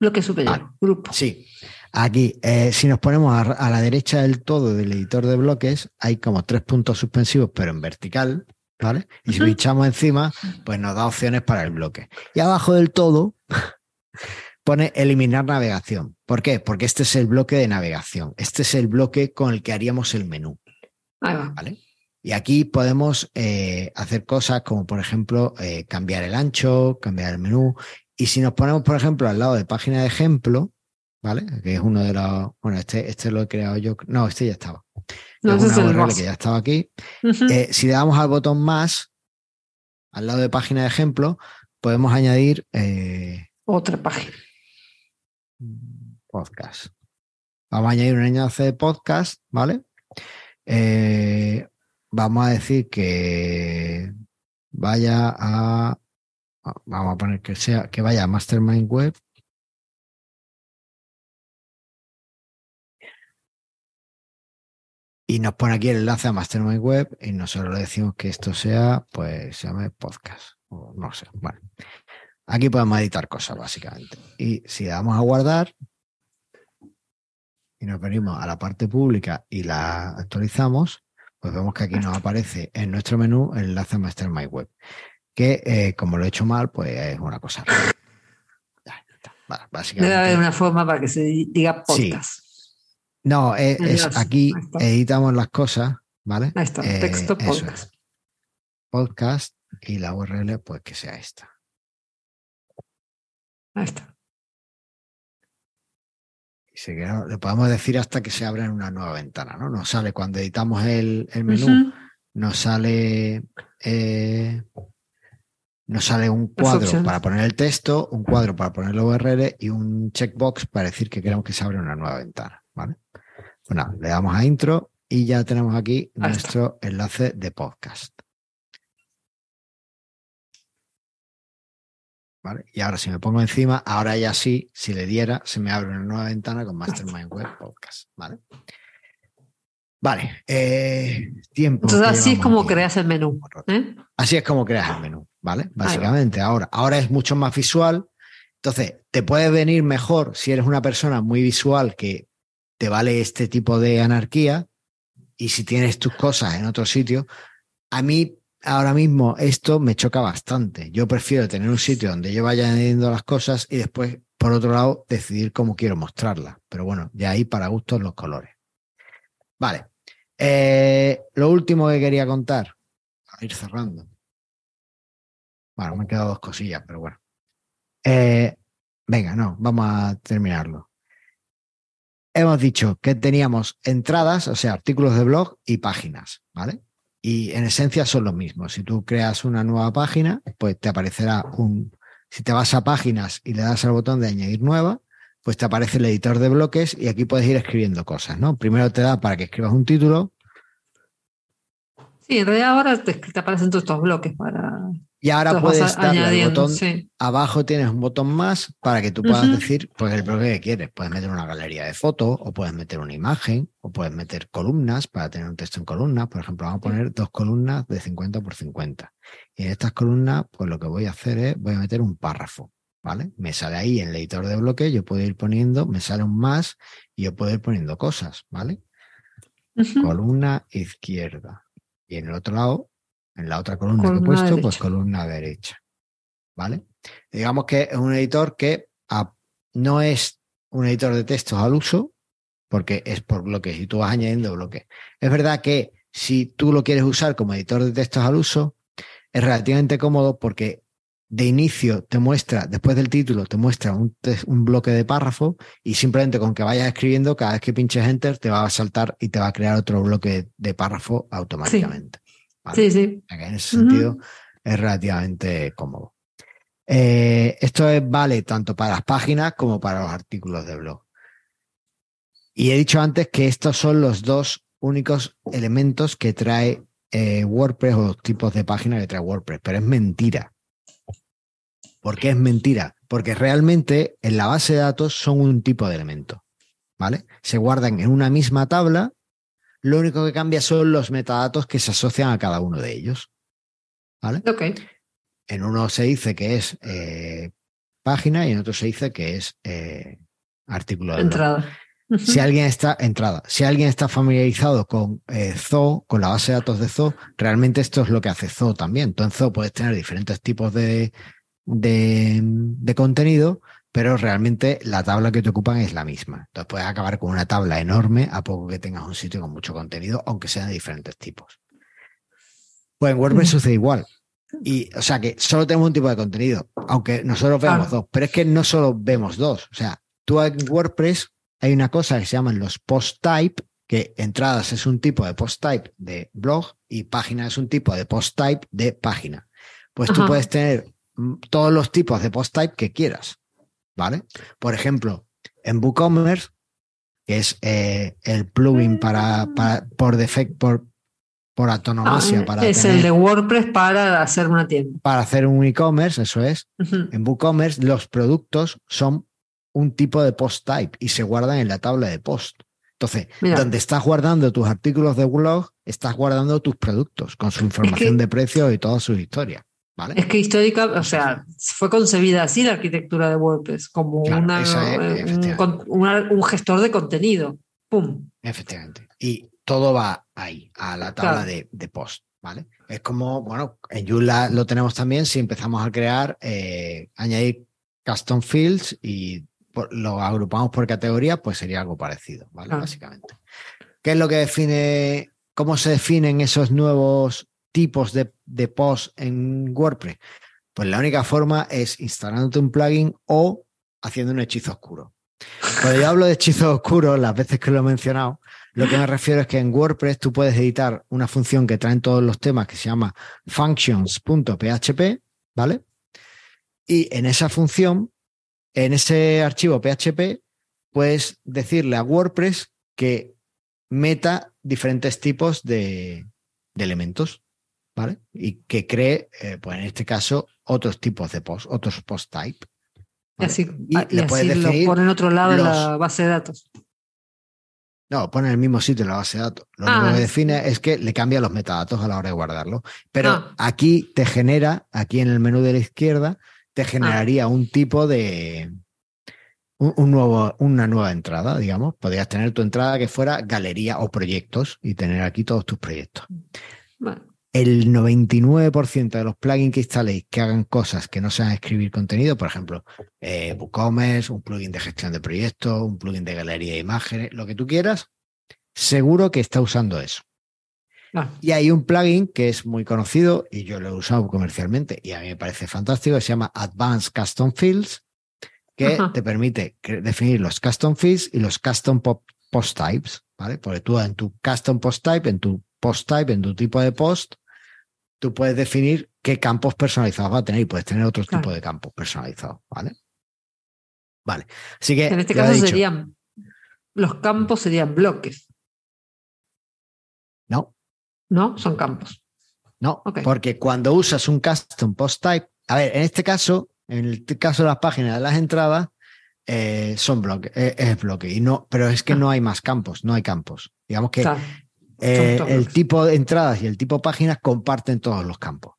Bloque superior, ah, grupo. Sí. Aquí, eh, si nos ponemos a, la derecha del todo del editor de bloques, hay como tres puntos suspensivos, pero en vertical, ¿vale? Y si pinchamos encima, pues nos da opciones para el bloque. Y abajo del todo pone eliminar navegación. ¿Por qué? Porque este es el bloque de navegación. Este es el bloque con el que haríamos el menú. ¿Vale? Y aquí podemos eh, hacer cosas como, por ejemplo, eh, cambiar el ancho, cambiar el menú, y si nos ponemos, por ejemplo, al lado de página de ejemplo, ¿vale? Que es uno de los. Bueno, este, este lo he creado yo. No, este ya estaba. No, es una URL que ya estaba aquí. Eh, si le damos al botón más, al lado de página de ejemplo, podemos añadir. Eh, Otra página. Podcast. Vamos a añadir un enlace de podcast, ¿vale? Eh, vamos a decir que vaya a Vamos a poner que sea que vaya a Mastermind Web. Y nos pone aquí el enlace a Mastermind Web y nosotros le decimos que esto sea, pues se llame podcast. O no sé. Bueno. Aquí podemos editar cosas, básicamente. Y si le damos a guardar y nos venimos a la parte pública y la actualizamos, pues vemos que aquí nos aparece en nuestro menú el enlace a Mastermind Web que eh, como lo he hecho mal, pues es una cosa. Debe haber una forma para que se diga podcast. No, es, aquí editamos las cosas, ¿vale? Ahí está, eh, texto podcast. Podcast y la URL, pues que sea esta. Ahí está. Y le podemos decir hasta que se abra en una nueva ventana, ¿no? Nos sale cuando editamos el, menú, nos sale eh, nos sale un cuadro para poner el texto, un cuadro para poner la URL y un checkbox para decir que queremos que se abra una nueva ventana. ¿Vale? Bueno, pues le damos a intro y ya tenemos aquí nuestro enlace de podcast. ¿Vale? Y ahora si me pongo encima, ahora ya sí, si le diera, se me abre una nueva ventana con Mastermind Web Podcast. ¿Vale? Vale, eh, tiempo. Entonces así es como creas el menú. ¿eh? Así es como creas el menú, ¿vale? Básicamente, ahora, ahora es mucho más visual. Entonces, te puede venir mejor si eres una persona muy visual que te vale este tipo de anarquía y si tienes tus cosas en otro sitio. A mí ahora mismo esto me choca bastante. Yo prefiero tener un sitio donde yo vaya añadiendo las cosas y después, por otro lado, decidir cómo quiero mostrarlas. Pero bueno, de ahí para gustos los colores. Vale. Eh, lo último que quería contar, a ir cerrando. Bueno, me han quedado dos cosillas, pero bueno. Eh, venga, no, vamos a terminarlo. Hemos dicho que teníamos entradas, o sea, artículos de blog y páginas, ¿vale? Y en esencia son los mismos. Si tú creas una nueva página, pues te aparecerá un... Si te vas a páginas y le das al botón de añadir nueva, pues te aparece el editor de bloques y aquí puedes ir escribiendo cosas, ¿no? Primero te da para que escribas un título. Sí, en realidad ahora te, aparecen todos estos bloques para Y ahora puedes darle al botón. sí. Abajo tienes un botón más para que tú puedas decir pues el bloque que quieres. Puedes meter una galería de fotos, o puedes meter una imagen, o puedes meter columnas para tener un texto en columnas. Por ejemplo, vamos a poner dos columnas de 50 por 50. Y en estas columnas, pues lo que voy a hacer es, voy a meter un párrafo. ¿Vale? Me sale ahí en el editor de bloque, yo puedo ir poniendo, me sale un más y yo puedo ir poniendo cosas, ¿vale? Columna izquierda. Y en el otro lado, en la otra columna que he puesto, pues columna derecha. ¿Vale? Digamos que es un editor que no es un editor de textos al uso, porque es por bloques y tú vas añadiendo bloques. Es verdad que si tú lo quieres usar como editor de textos al uso, es relativamente cómodo porque de inicio te muestra, después del título, te muestra un bloque de párrafo y simplemente con que vayas escribiendo, cada vez que pinches enter, te va a saltar y te va a crear otro bloque de párrafo automáticamente. ¿Vale? Sí, sí. En ese sentido es relativamente cómodo. Eh, esto es, vale tanto para las páginas como para los artículos de blog. Y he dicho antes que estos son los dos únicos elementos que trae eh, WordPress o los tipos de página que trae WordPress, pero es mentira. ¿Por qué es mentira? Porque realmente en la base de datos son un tipo de elemento. ¿Vale? Se guardan en una misma tabla lo único que cambia son los metadatos que se asocian a cada uno de ellos. ¿Vale? Ok. En uno se dice que es eh, página y en otro se dice que es eh, artículo de. Entrada. Si alguien está entrada, si alguien está familiarizado con eh, Zoo, con la base de datos de Zoo, realmente esto es lo que hace Zoo también. Tú en Zoo puedes tener diferentes tipos de, de, de contenido, pero realmente la tabla que te ocupan es la misma. Entonces puedes acabar con una tabla enorme a poco que tengas un sitio con mucho contenido, aunque sean de diferentes tipos. Pues en WordPress Mm. sucede igual. Y, o sea que solo tenemos un tipo de contenido, aunque nosotros vemos Claro. dos, pero es que no solo vemos dos. O sea, tú en WordPress hay una cosa que se llaman los post type, que entradas es un tipo de post type de blog y página es un tipo de post type de página. Pues tú puedes tener mm, todos los tipos de post type que quieras. ¿Vale? Por ejemplo, en WooCommerce, que es eh, el plugin para, para- por defecto, por, por antonomasia Ah, para, es tener- el de WordPress para hacer una tienda. para hacer un e-commerce, eso es. En WooCommerce los productos son un tipo de post type y se guardan en la tabla de post. Entonces, Mira. donde estás guardando tus artículos de blog, estás guardando tus productos con su información de precios y todas sus historias. ¿Vale? Es que histórica, o sea, fue concebida así la arquitectura de WordPress, como Claro, una, esa es, eh, un, una- gestor de contenido. ¡Pum! Efectivamente. Y todo va ahí, a la tabla Claro. de, de post, ¿vale? Es como, bueno, en Joomla lo tenemos también si empezamos a crear, eh, añadir custom fields y por- lo agrupamos por categoría, pues sería algo parecido, ¿vale? Claro. Básicamente. ¿Qué es lo que define, cómo se definen esos nuevos tipos de, de post en WordPress? Pues la única forma es instalándote un plugin o haciendo un hechizo oscuro. Cuando yo hablo de hechizo oscuro, las veces que lo he mencionado, lo que me refiero es que en WordPress tú puedes editar una función que traen todos los temas que se llama functions.php, ¿vale? Y en esa función, en ese archivo PHP, puedes decirle a WordPress que meta diferentes tipos de, de elementos, ¿vale? Y que cree, eh, pues en este caso, otros tipos de post, otros post type. Y así, Y ah, y le puedes así lo pone en otro lado en los- la base de datos. No, pone en el mismo sitio en la base de datos. Lo Ah. único que define es que le cambia los metadatos a la hora de guardarlo. Pero Ah. aquí te genera, aquí en el menú de la izquierda, te generaría un tipo de. Un, un nuevo, una nueva entrada, digamos. Podrías tener tu entrada que fuera galería o proyectos y tener aquí todos tus proyectos. Bueno, El 99% de los plugins que instaléis que hagan cosas que no sean escribir contenido, por ejemplo, eh, WooCommerce, un plugin de gestión de proyectos, un plugin de galería de imágenes, lo que tú quieras, seguro que está usando eso. claro. Y hay un plugin que es muy conocido y yo lo he usado comercialmente y a mí me parece fantástico, que se llama Advanced Custom Fields, que Ajá. te permite definir los custom fields y los custom post types, ¿vale? Porque tú en tu custom post type, en tu post type, en tu tipo de post, tú puedes definir qué campos personalizados va a tener y puedes tener otro Claro. tipo de campos personalizados, ¿vale? Vale. Así que En este caso dicho. serían, los campos serían bloques, no, ¿no? Son campos. No, porque cuando usas un custom post type, a ver, en este caso, en el caso de las páginas de las entradas, eh, son bloque, eh, es bloque, y no, pero es que no hay más campos, no hay campos. Digamos que Claro, eh, el tipo de entradas y el tipo de páginas comparten todos los campos.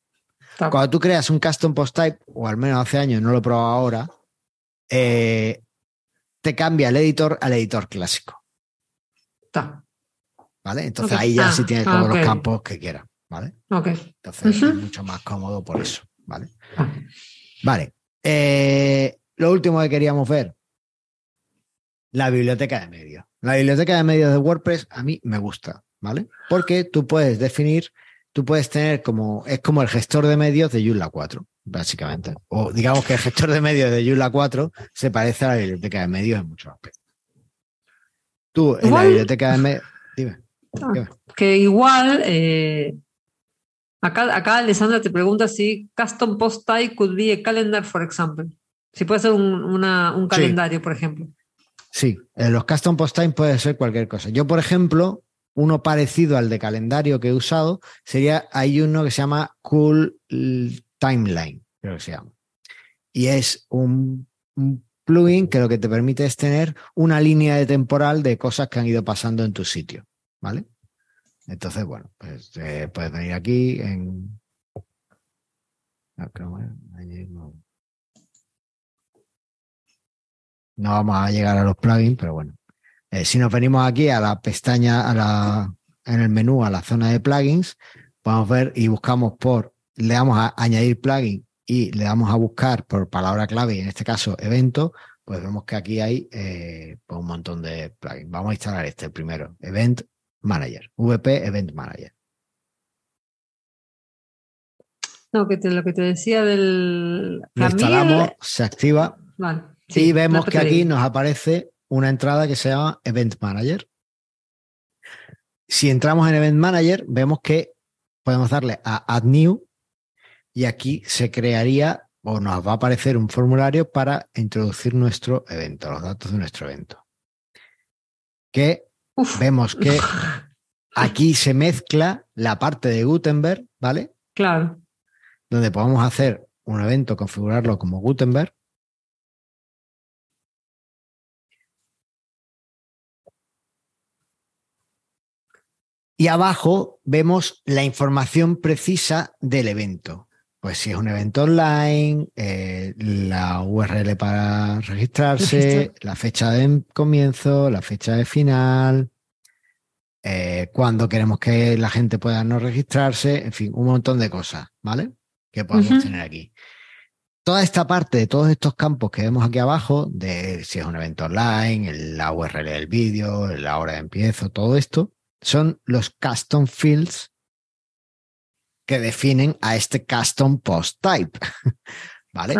Cuando tú creas un custom post type, o al menos hace años, no lo he probado ahora, eh, te cambia el editor al editor clásico, está. ¿vale? Entonces ahí ya Ah, sí tienes ah, todos los campos que quieras, ¿vale? Entonces es mucho más cómodo por eso, ¿vale? Ah, Vale. Eh, lo último que queríamos ver, la biblioteca de medios. La biblioteca de medios de WordPress a mí me gusta, ¿vale? Porque tú puedes definir, tú puedes tener como, es como el gestor de medios de Joomla 4, básicamente. O digamos que el gestor de medios de Joomla 4 se parece a la biblioteca de medios en muchos aspectos. Tú en la Igual- biblioteca de medios, dime. ah. Dime. Que igual, eh, acá, acá Alessandra te pregunta si custom post type could be a calendar, for example. Si puede ser un, una- un Sí. calendario, por ejemplo. Sí, en los custom post time puede ser cualquier cosa. Yo, por ejemplo, uno parecido al de calendario que he usado sería, hay uno que se llama Cool Timeline, creo que se llama. Y es un, plugin que lo que te permite es tener una línea de temporal de cosas que han ido pasando en tu sitio, ¿vale? Entonces, bueno, pues eh, puedes venir aquí en... No vamos a llegar a los plugins, pero bueno. Eh, si nos venimos aquí a la pestaña, a la, en el menú, a la zona de plugins, podemos ver y buscamos por, le damos a añadir plugin y le damos a buscar por palabra clave, y en este caso evento, pues vemos que aquí hay eh, pues un montón de plugins. Vamos a instalar este, el primero, Event Manager, VP Event Manager. No, que te- lo que te decía del. Lo instalamos, se activa Vale, y sí, vemos que aquí nos aparece una entrada que se llama Event Manager. Si entramos en Event Manager, vemos que podemos darle a Add New y aquí se crearía o nos va a aparecer un formulario para introducir nuestro evento, los datos de nuestro evento. Que Uf, vemos que aquí se mezcla la parte de Gutenberg, ¿vale? claro. Donde podemos hacer un evento, configurarlo como Gutenberg. Y abajo vemos la información precisa del evento. Pues si es un evento online, eh, la URL para registrarse, Registrar. la fecha de comienzo, la fecha de final, eh, cuándo queremos que la gente pueda no registrarse, en fin, un montón de cosas, ¿vale? Que podemos tener aquí. Toda esta parte de todos estos campos que vemos aquí abajo, de si es un evento online, el- la URL del vídeo, la hora de empiezo, todo esto, son los custom fields que definen a este custom post type. ¿Vale?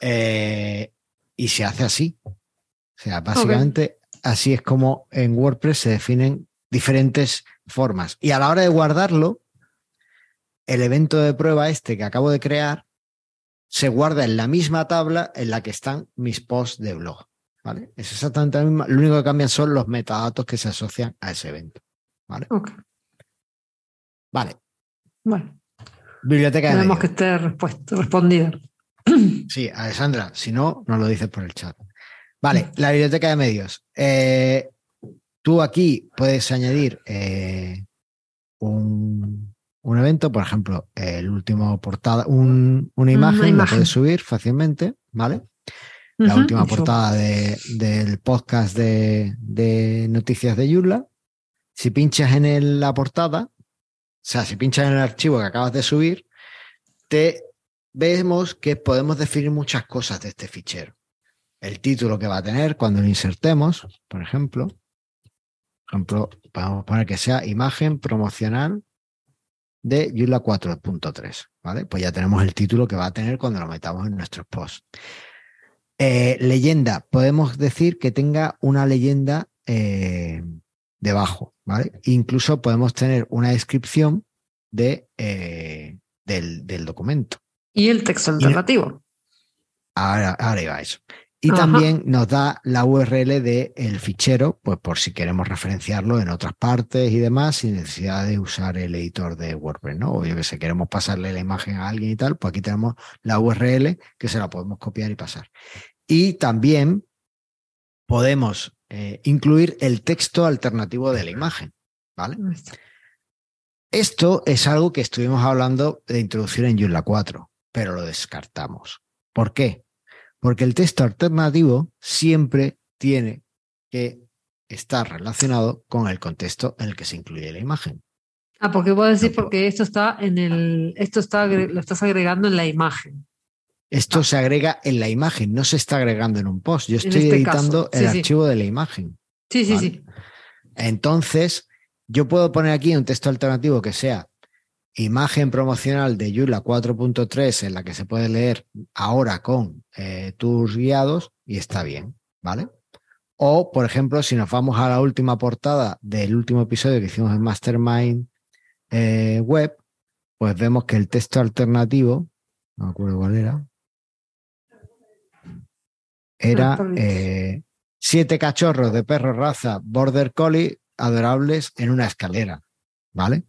Eh, y se hace así. O sea, básicamente así es como en WordPress se definen diferentes formas. Y a la hora de guardarlo, el evento de prueba este que acabo de crear se guarda en la misma tabla en la que están mis posts de blog. ¿Vale? Es exactamente la misma. Lo único que cambian son los metadatos que se asocian a ese evento. ¿Vale? Vale. Bueno, Biblioteca de tenemos que medios. estar respuesto, respondida. Sí, Alessandra, si no, nos lo dices por el chat. Vale, la biblioteca de medios. Eh, tú aquí puedes añadir eh, un, un evento, por ejemplo, el último portada, un- una imagen, la imagen. puedes subir fácilmente, ¿vale? La última portada de- del podcast de, de noticias de Joomla. Si pinchas en el- la portada, o sea, si pinchas en el archivo que acabas de subir, te vemos que podemos definir muchas cosas de este fichero. El título que va a tener cuando lo insertemos, por ejemplo. Por ejemplo, podemos poner que sea imagen promocional de Joomla 4.3, ¿vale? Pues ya tenemos el título que va a tener cuando lo metamos en nuestros posts. Eh, leyenda, podemos decir que tenga una leyenda eh, debajo, ¿vale? Incluso podemos tener una descripción de, eh, del, del documento. Y el texto alternativo. Ahora, ahora iba a eso. Y Ajá. también nos da la URL del fichero, pues por si queremos referenciarlo en otras partes y demás, sin necesidad de usar el editor de WordPress, ¿no? O yo que sé, queremos pasarle la imagen a alguien y tal, pues aquí tenemos la URL que se la podemos copiar y pasar. Y también podemos eh, incluir el texto alternativo de la imagen, ¿vale? Esto es algo que estuvimos hablando de introducir en Joomla 4, pero lo descartamos. ¿Por qué? Porque el texto alternativo siempre tiene que estar relacionado con el contexto en el que se incluye la imagen. Ah, porque decís No puedo. porque esto está en el, esto está, lo estás agregando en la imagen. Esto Ah. se agrega en la imagen, no se está agregando en un post. Yo estoy este editando el sí, archivo de la imagen. Sí, sí, Vale. sí. Entonces, yo puedo poner aquí un texto alternativo que sea imagen promocional de Joomla 4.3 en la que se puede leer ahora con eh, tus guiados y está bien, ¿vale? O, por ejemplo, si nos vamos a la última portada del último episodio que hicimos en Mastermind eh, Web, pues vemos que el texto alternativo, no me acuerdo cuál era, era eh, siete cachorros de perro raza Border Collie adorables en una escalera, ¿vale?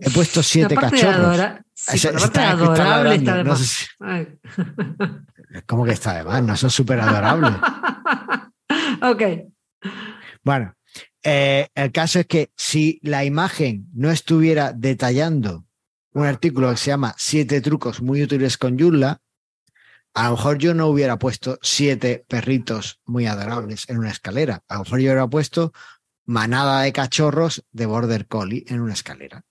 He puesto siete La parte de cachorros. adora- sí, Ese- pero la parte de está- está adorable está ladrando, de no más. sé si- Ay. ¿Cómo que está de más? No son súper adorables. ok. Bueno, eh, el caso es que si la imagen no estuviera detallando un artículo que se llama Siete trucos muy útiles con Joomla, a lo mejor yo no hubiera puesto siete perritos muy adorables en una escalera. A lo mejor yo hubiera puesto manada de cachorros de Border Collie en una escalera.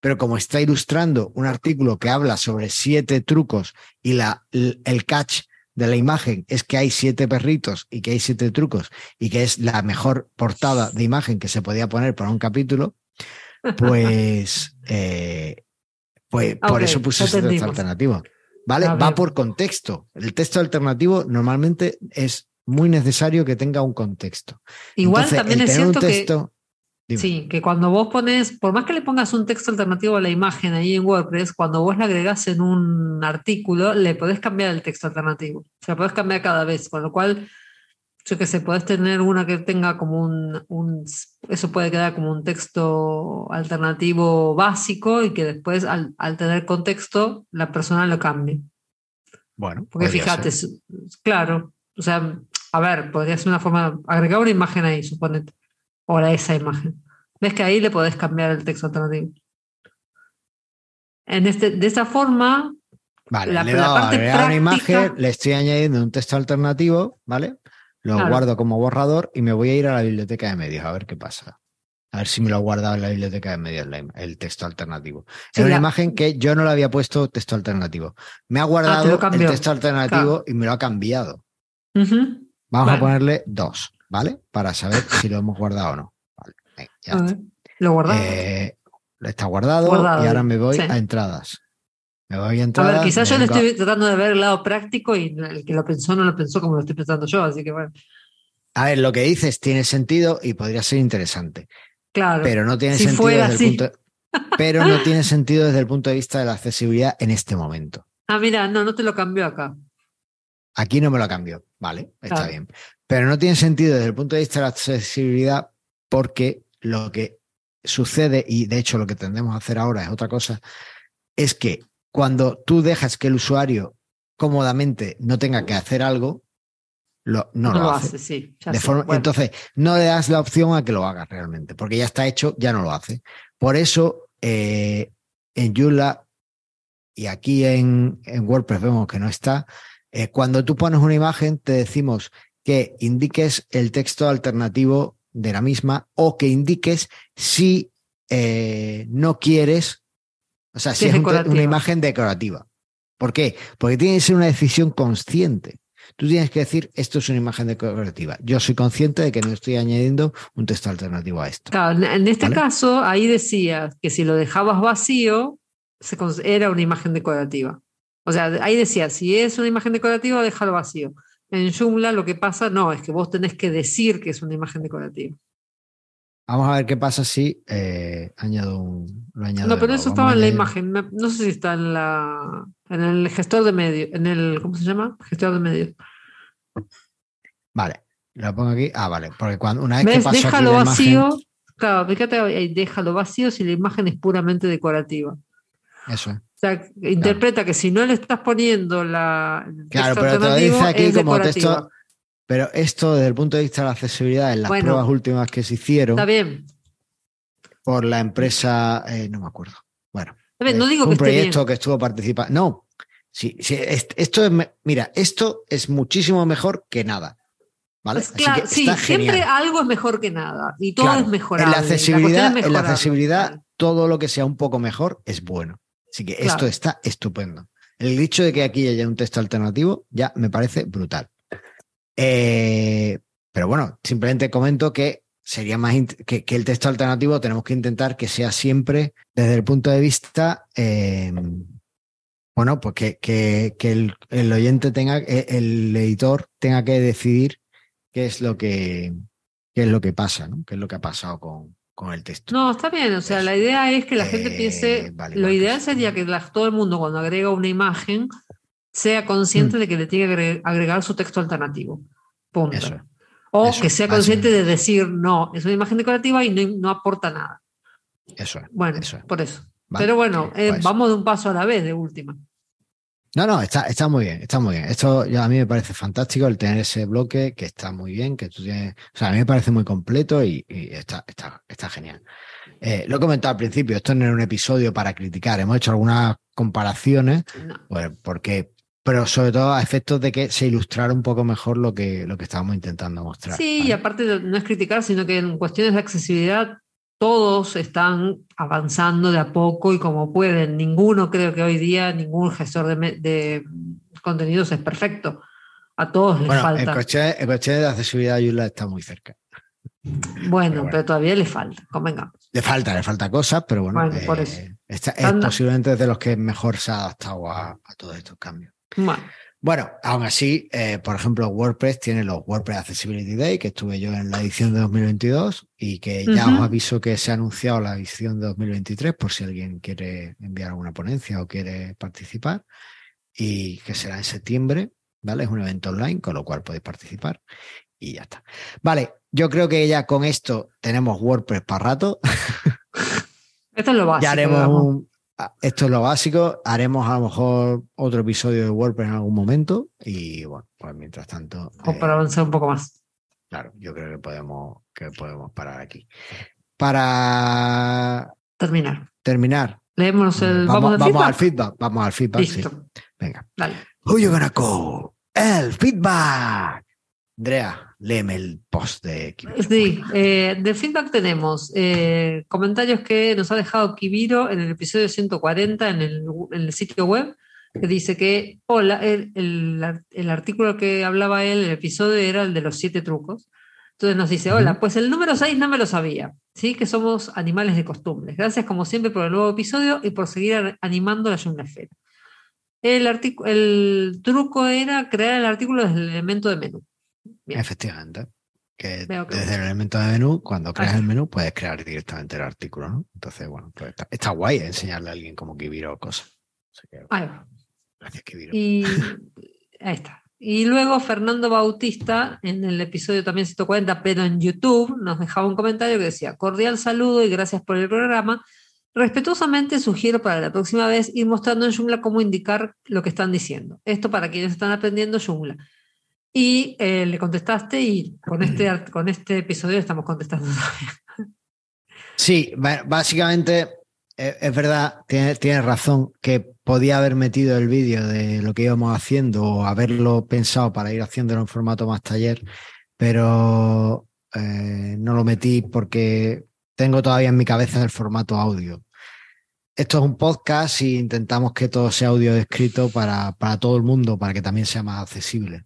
Pero como está ilustrando un artículo que habla sobre siete trucos y la, el catch de la imagen es que hay siete perritos y que hay siete trucos y que es la mejor portada de imagen que se podía poner para un capítulo, pues, eh, pues por eso puse entendimos. alternativo. ¿Vale? Va por contexto. El texto alternativo normalmente es muy necesario que tenga un contexto. Igual Entonces, también es cierto que texto. Sí, que cuando vos pones, por más que le pongas un texto alternativo a la imagen ahí en WordPress, cuando vos la agregás en un artículo, le podés cambiar el texto alternativo. O sea, podés cambiar cada vez, con lo cual, yo qué sé, podés tener una que tenga como un, un- eso puede quedar como un texto alternativo básico y que después, al, al tener contexto, la persona lo cambie. Bueno, Porque fíjate, ser. claro, o sea, a ver, podría ser una forma, agregar una imagen ahí, suponete, o a esa imagen. Ves que ahí le podés cambiar el texto alternativo. En este, de esta forma, Vale, la- le he dado a una imagen, le estoy añadiendo un texto alternativo, ¿vale? Lo Claro. guardo como borrador y me voy a ir a la biblioteca de medios a ver qué pasa. A ver si me lo ha guardado en la biblioteca de medios el texto alternativo. Sí, es una imagen que yo no le había puesto texto alternativo. Me ha Ah, te guardado el texto alternativo y me lo ha cambiado. Vamos Vale. a ponerle dos, ¿vale? Para saber si lo hemos guardado o no. Vale, venga, ya a está. ver, lo guardamos. Eh, está guardado, Guardado, y ahora me voy sí. a entradas. Me voy a a entradas. ver, quizás yo le vengo estoy tratando de ver el lado práctico y el que lo pensó no lo pensó como lo estoy pensando yo, así que bueno, A ver, lo que dices tiene sentido y podría ser interesante, claro. pero no tiene Si sentido desde el así. punto pero no tiene sentido desde el punto de vista de la accesibilidad en este momento. Ah, mira, no, no te lo cambió acá. Aquí no me lo cambió, vale, está Claro. bien. Pero no tiene sentido desde el punto de vista de la accesibilidad porque lo que sucede, y de hecho lo que tendemos a hacer ahora es otra cosa, es que cuando tú dejas que el usuario cómodamente no tenga que hacer algo, lo- no, lo, hace. sí. De forma- bueno. Entonces, no le das la opción a que lo haga realmente, porque ya está hecho, ya no lo hace. Por eso, eh, en Joomla y aquí en, en WordPress vemos que no está, eh, cuando tú pones una imagen, te decimos que indiques el texto alternativo de la misma o que indiques si eh, no quieres, o sea, si Que es un una imagen decorativa. ¿Por qué? Porque tiene que ser una decisión consciente. Tú tienes que decir, esto es una imagen decorativa. Yo soy consciente de que no estoy añadiendo un texto alternativo a esto. Claro, en- este ¿Vale? caso, ahí decía que si lo dejabas vacío, se era una imagen decorativa. O sea, ahí decía, si es una imagen decorativa, déjalo vacío. En Joomla lo que pasa no, es que vos tenés que decir que es una imagen decorativa. Vamos a ver qué pasa si eh, añado un. Lo añado No, pero eso estaba en la imagen. No sé si está en la en el gestor de medios, en el ¿cómo se llama? Gestor de medios. Vale, lo pongo aquí. Ah, vale, porque cuando una vez ¿Ves? que paso Déjalo aquí la vacío. imagen, Claro, fíjate déjalo vacío si la imagen es puramente decorativa. eso. O sea, interpreta que si no le estás poniendo la, Claro, pero te lo dice aquí como decorativa. texto. Pero esto, desde el punto de vista de la accesibilidad, en las Bueno. pruebas últimas que se hicieron Está bien. por la empresa, eh, no me acuerdo. Bueno, Está bien, no digo que un esté proyecto bien. que estuvo participando. No, sí, sí, est- esto es, mira, esto es muchísimo mejor que nada. ¿Vale? Pues claro, sí, siempre algo es mejor que nada. Y todo Claro, es mejorable. En la es accesibilidad, en la accesibilidad, todo lo que sea un poco mejor es bueno. Así que esto está estupendo. El hecho de que aquí haya un texto alternativo ya me parece brutal. Eh, pero bueno, simplemente comento que sería más que, que el texto alternativo tenemos que intentar que sea siempre desde el punto de vista, eh, bueno, pues que, que- que el, el oyente tenga, eh, el editor tenga que decidir qué es lo que, qué es lo que pasa, ¿no? ¿Qué es lo que ha pasado con, con el texto? No, está bien. O sea, Eso. la idea es que la gente Eh, piense. vale, lo ideal sería que la- todo el mundo, cuando agrega una imagen, sea Mm. consciente de que le tiene que agre- agregar su texto alternativo. Punto. Eso. o eso, que sea consciente de decir, no, es una imagen decorativa y no, no aporta nada. Eso es. Bueno, Eso es. por eso. Vale. Pero bueno, eh, vamos de un paso a la vez, de última. No, no, está, está muy bien, está muy bien. Esto ya a mí me parece fantástico el tener ese bloque que está muy bien, que tú tienes, o sea, a mí me parece muy completo y, y está, está, está genial. Eh, lo he comentado al principio, esto no era un episodio para criticar, hemos hecho algunas comparaciones, No. pues, porque, pero sobre todo a efectos de que se ilustrara un poco mejor lo que, lo que estábamos intentando mostrar. Sí, ¿vale? y aparte de- no es criticar, sino que en cuestiones de accesibilidad todos están avanzando de a poco y como pueden. Ninguno creo que hoy día, ningún gestor de, de contenidos es perfecto. A todos les Bueno, en falta. cuestiones, en cuestiones de accesibilidad, Yula está muy cerca. Bueno, bueno. pero todavía le falta, convengamos. Le falta, le falta cosas, pero bueno, Bueno, por eso. esta- es posiblemente de los que mejor se ha adaptado a, a todos estos cambios. Bueno, Bueno, aún así, eh, por ejemplo, WordPress tiene los WordPress Accessibility Day, que estuve yo en la edición de 2022 y que ya os aviso que se ha anunciado la edición de 2023 por si alguien quiere enviar alguna ponencia o quiere participar y que será en septiembre, ¿vale? Es un evento online, con lo cual podéis participar y ya está. Vale, yo creo que ya con esto tenemos WordPress para rato. esto es lo básico. Ya haremos un- esto es lo básico. Haremos a lo mejor otro episodio de WordPress en algún momento. Y bueno, pues mientras tanto. O eh, para avanzar un poco más. claro, yo creo que podemos, que podemos parar aquí. Para Terminar. terminar, Leemos el. vamos, Vamos, al vamos feedback? al feedback. Vamos al feedback. sí. Listo. Venga. Dale. Who you gonna call? El feedback. Andrea, léeme el post de Kibiro. Sí, eh, de feedback tenemos eh, comentarios que nos ha dejado Kibiro en el episodio 140 en el, en el sitio web, que dice que, hola, el, el- el artículo que hablaba él, el episodio era el de los siete trucos. Entonces nos dice, hola, pues el número 6 no me lo sabía, ¿sí? Que somos animales de costumbres. Gracias como siempre por el nuevo episodio y por seguir animando la Jungla Esfera. El, el truco era crear el artículo desde el elemento de menú. Bien. Efectivamente. Que desde el elemento de menú, cuando creas Ahí el menú, puedes crear directamente el artículo, ¿no? Entonces, bueno, pues está, está guay enseñarle a alguien cómo Kibiro cosas. Así que, Ahí va. gracias, Kibiro. Y ahí está. Y luego Fernando Bautista, en el episodio también 140, pero en YouTube, nos dejaba un comentario que decía, cordial saludo y gracias por el programa. Respetuosamente sugiero para la próxima vez ir mostrando en Joomla cómo indicar lo que están diciendo. Esto para quienes están aprendiendo Joomla. Y eh, le contestaste y con este, con este episodio estamos contestando también. Sí, básicamente eh, es verdad, tienes tiene razón que podía haber metido el vídeo de lo que íbamos haciendo o haberlo pensado para ir haciéndolo en formato más taller, pero eh, no lo metí porque tengo todavía en mi cabeza el formato audio. Esto es un podcast y intentamos que todo sea audio escrito para, para todo el mundo, para que también sea más accesible.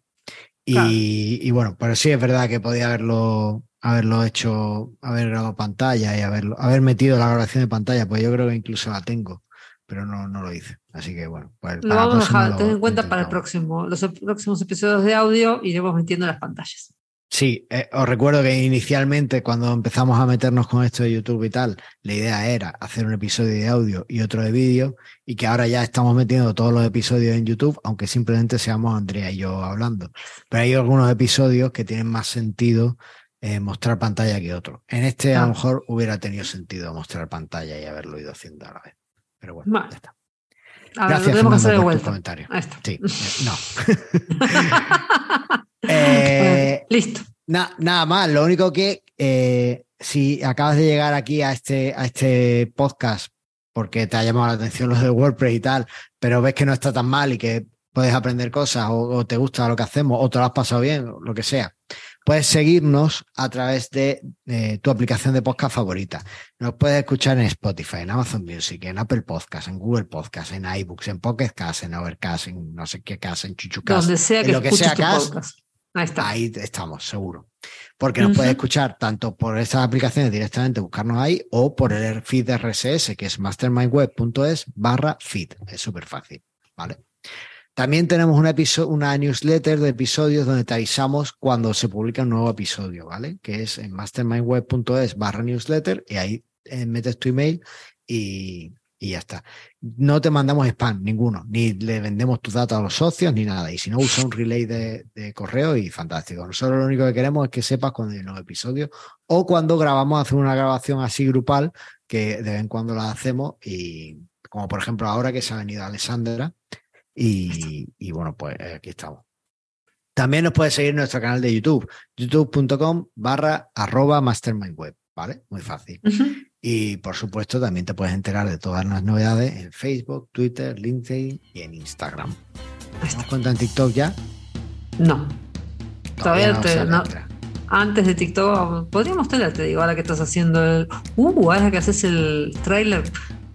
Y, Claro. y bueno, pero sí es verdad que podía haberlo, haberlo hecho, haber grabado pantalla y haberlo, haber metido la grabación de pantalla, pues yo creo que incluso la tengo, pero no, no lo hice. Así que bueno, pues Lo vamos a dejar, ten en cuenta para el próximo, los próximos episodios de audio iremos metiendo las pantallas. Sí, eh, os recuerdo que inicialmente cuando empezamos a meternos con esto de YouTube y tal, la idea era hacer un episodio de audio y otro de vídeo y que ahora ya estamos metiendo todos los episodios en YouTube, aunque simplemente seamos Andrea y yo hablando. Pero hay algunos episodios que tienen más sentido eh, mostrar pantalla que otros. En este a lo mejor hubiera tenido sentido mostrar pantalla y haberlo ido haciendo a la vez. Pero bueno, ya está. Gracias, lo tenemos que hacer de vuelta. comentario. Sí, eh, no. Eh, listo. nada más, lo único que eh, si acabas de llegar aquí a este, a este podcast porque te ha llamado la atención los de WordPress y tal, pero ves que no está tan mal y que puedes aprender cosas o, te gusta lo que hacemos o te lo has pasado bien, lo que sea, puedes seguirnos a través de tu aplicación de podcast favorita. Nos puedes escuchar en Spotify, en Amazon Music, en Apple Podcast, en Google Podcast, en iBooks, en Pocket Cast, en Overcast, en no sé qué cast, en Chuchucast, Donde sea que en lo que sea cast, podcast. Ahí, está. ahí estamos, seguro. Porque nos puedes escuchar tanto por estas aplicaciones directamente, buscarnos ahí, o por el feed RSS, que es mastermindweb.es barra feed. Es súper fácil, ¿vale? También tenemos una, una newsletter de episodios donde te avisamos cuando se publica un nuevo episodio, ¿vale? Que es en mastermindweb.es barra newsletter y ahí eh, metes tu email y, y ya está. No te mandamos spam, ninguno, ni le vendemos tus datos a los socios, ni nada. Y si no, usa un relay de, correo y fantástico. Nosotros lo único que queremos es que sepas cuando hay un nuevo episodio o cuando grabamos, hacer una grabación así grupal, que de vez en cuando la hacemos y como por ejemplo ahora que se ha venido Alessandra y, bueno, pues aquí estamos. También nos puedes seguir nuestro canal de YouTube, youtube.com barra arroba mastermindweb, ¿vale? Muy fácil. Y por supuesto, también te puedes enterar de todas las novedades en Facebook, Twitter, LinkedIn y en Instagram. ¿Te cuenta en TikTok ya? No. Todavía, no, Antes de TikTok, podríamos tener, te digo, ahora que estás haciendo el. Uh, ahora que haces el trailer.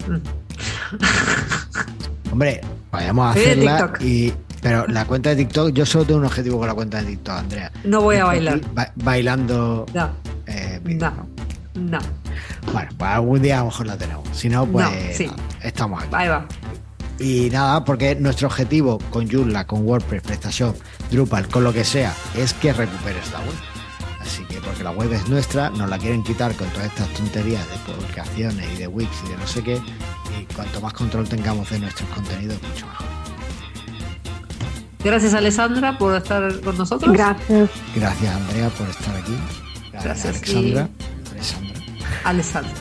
Hombre, vayamos a hacerla y. Pero la cuenta de TikTok, yo solo tengo un objetivo con la cuenta de TikTok, Andrea. No voy a bailar. bailando. No. Eh, no. No. Bueno, pues algún día a lo mejor la tenemos. Si no, pues estamos aquí. Ahí va. Y nada, porque nuestro objetivo con Joomla, con WordPress, PrestaShop, Drupal, con lo que sea, es que recuperes la web. Así que porque la web es nuestra, nos la quieren quitar con todas estas tonterías de publicaciones y de Wix y de no sé qué. Y cuanto más control tengamos de nuestros contenidos, mucho mejor. Gracias Alessandra por estar con nosotros. Gracias. Gracias Andrea por estar aquí. Gracias, Alexandra. Alessandra.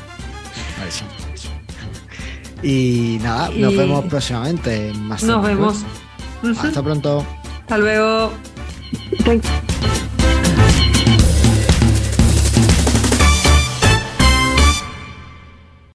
Y nada, nos vemos próximamente. Más nos vemos. Hasta pronto. Hasta luego.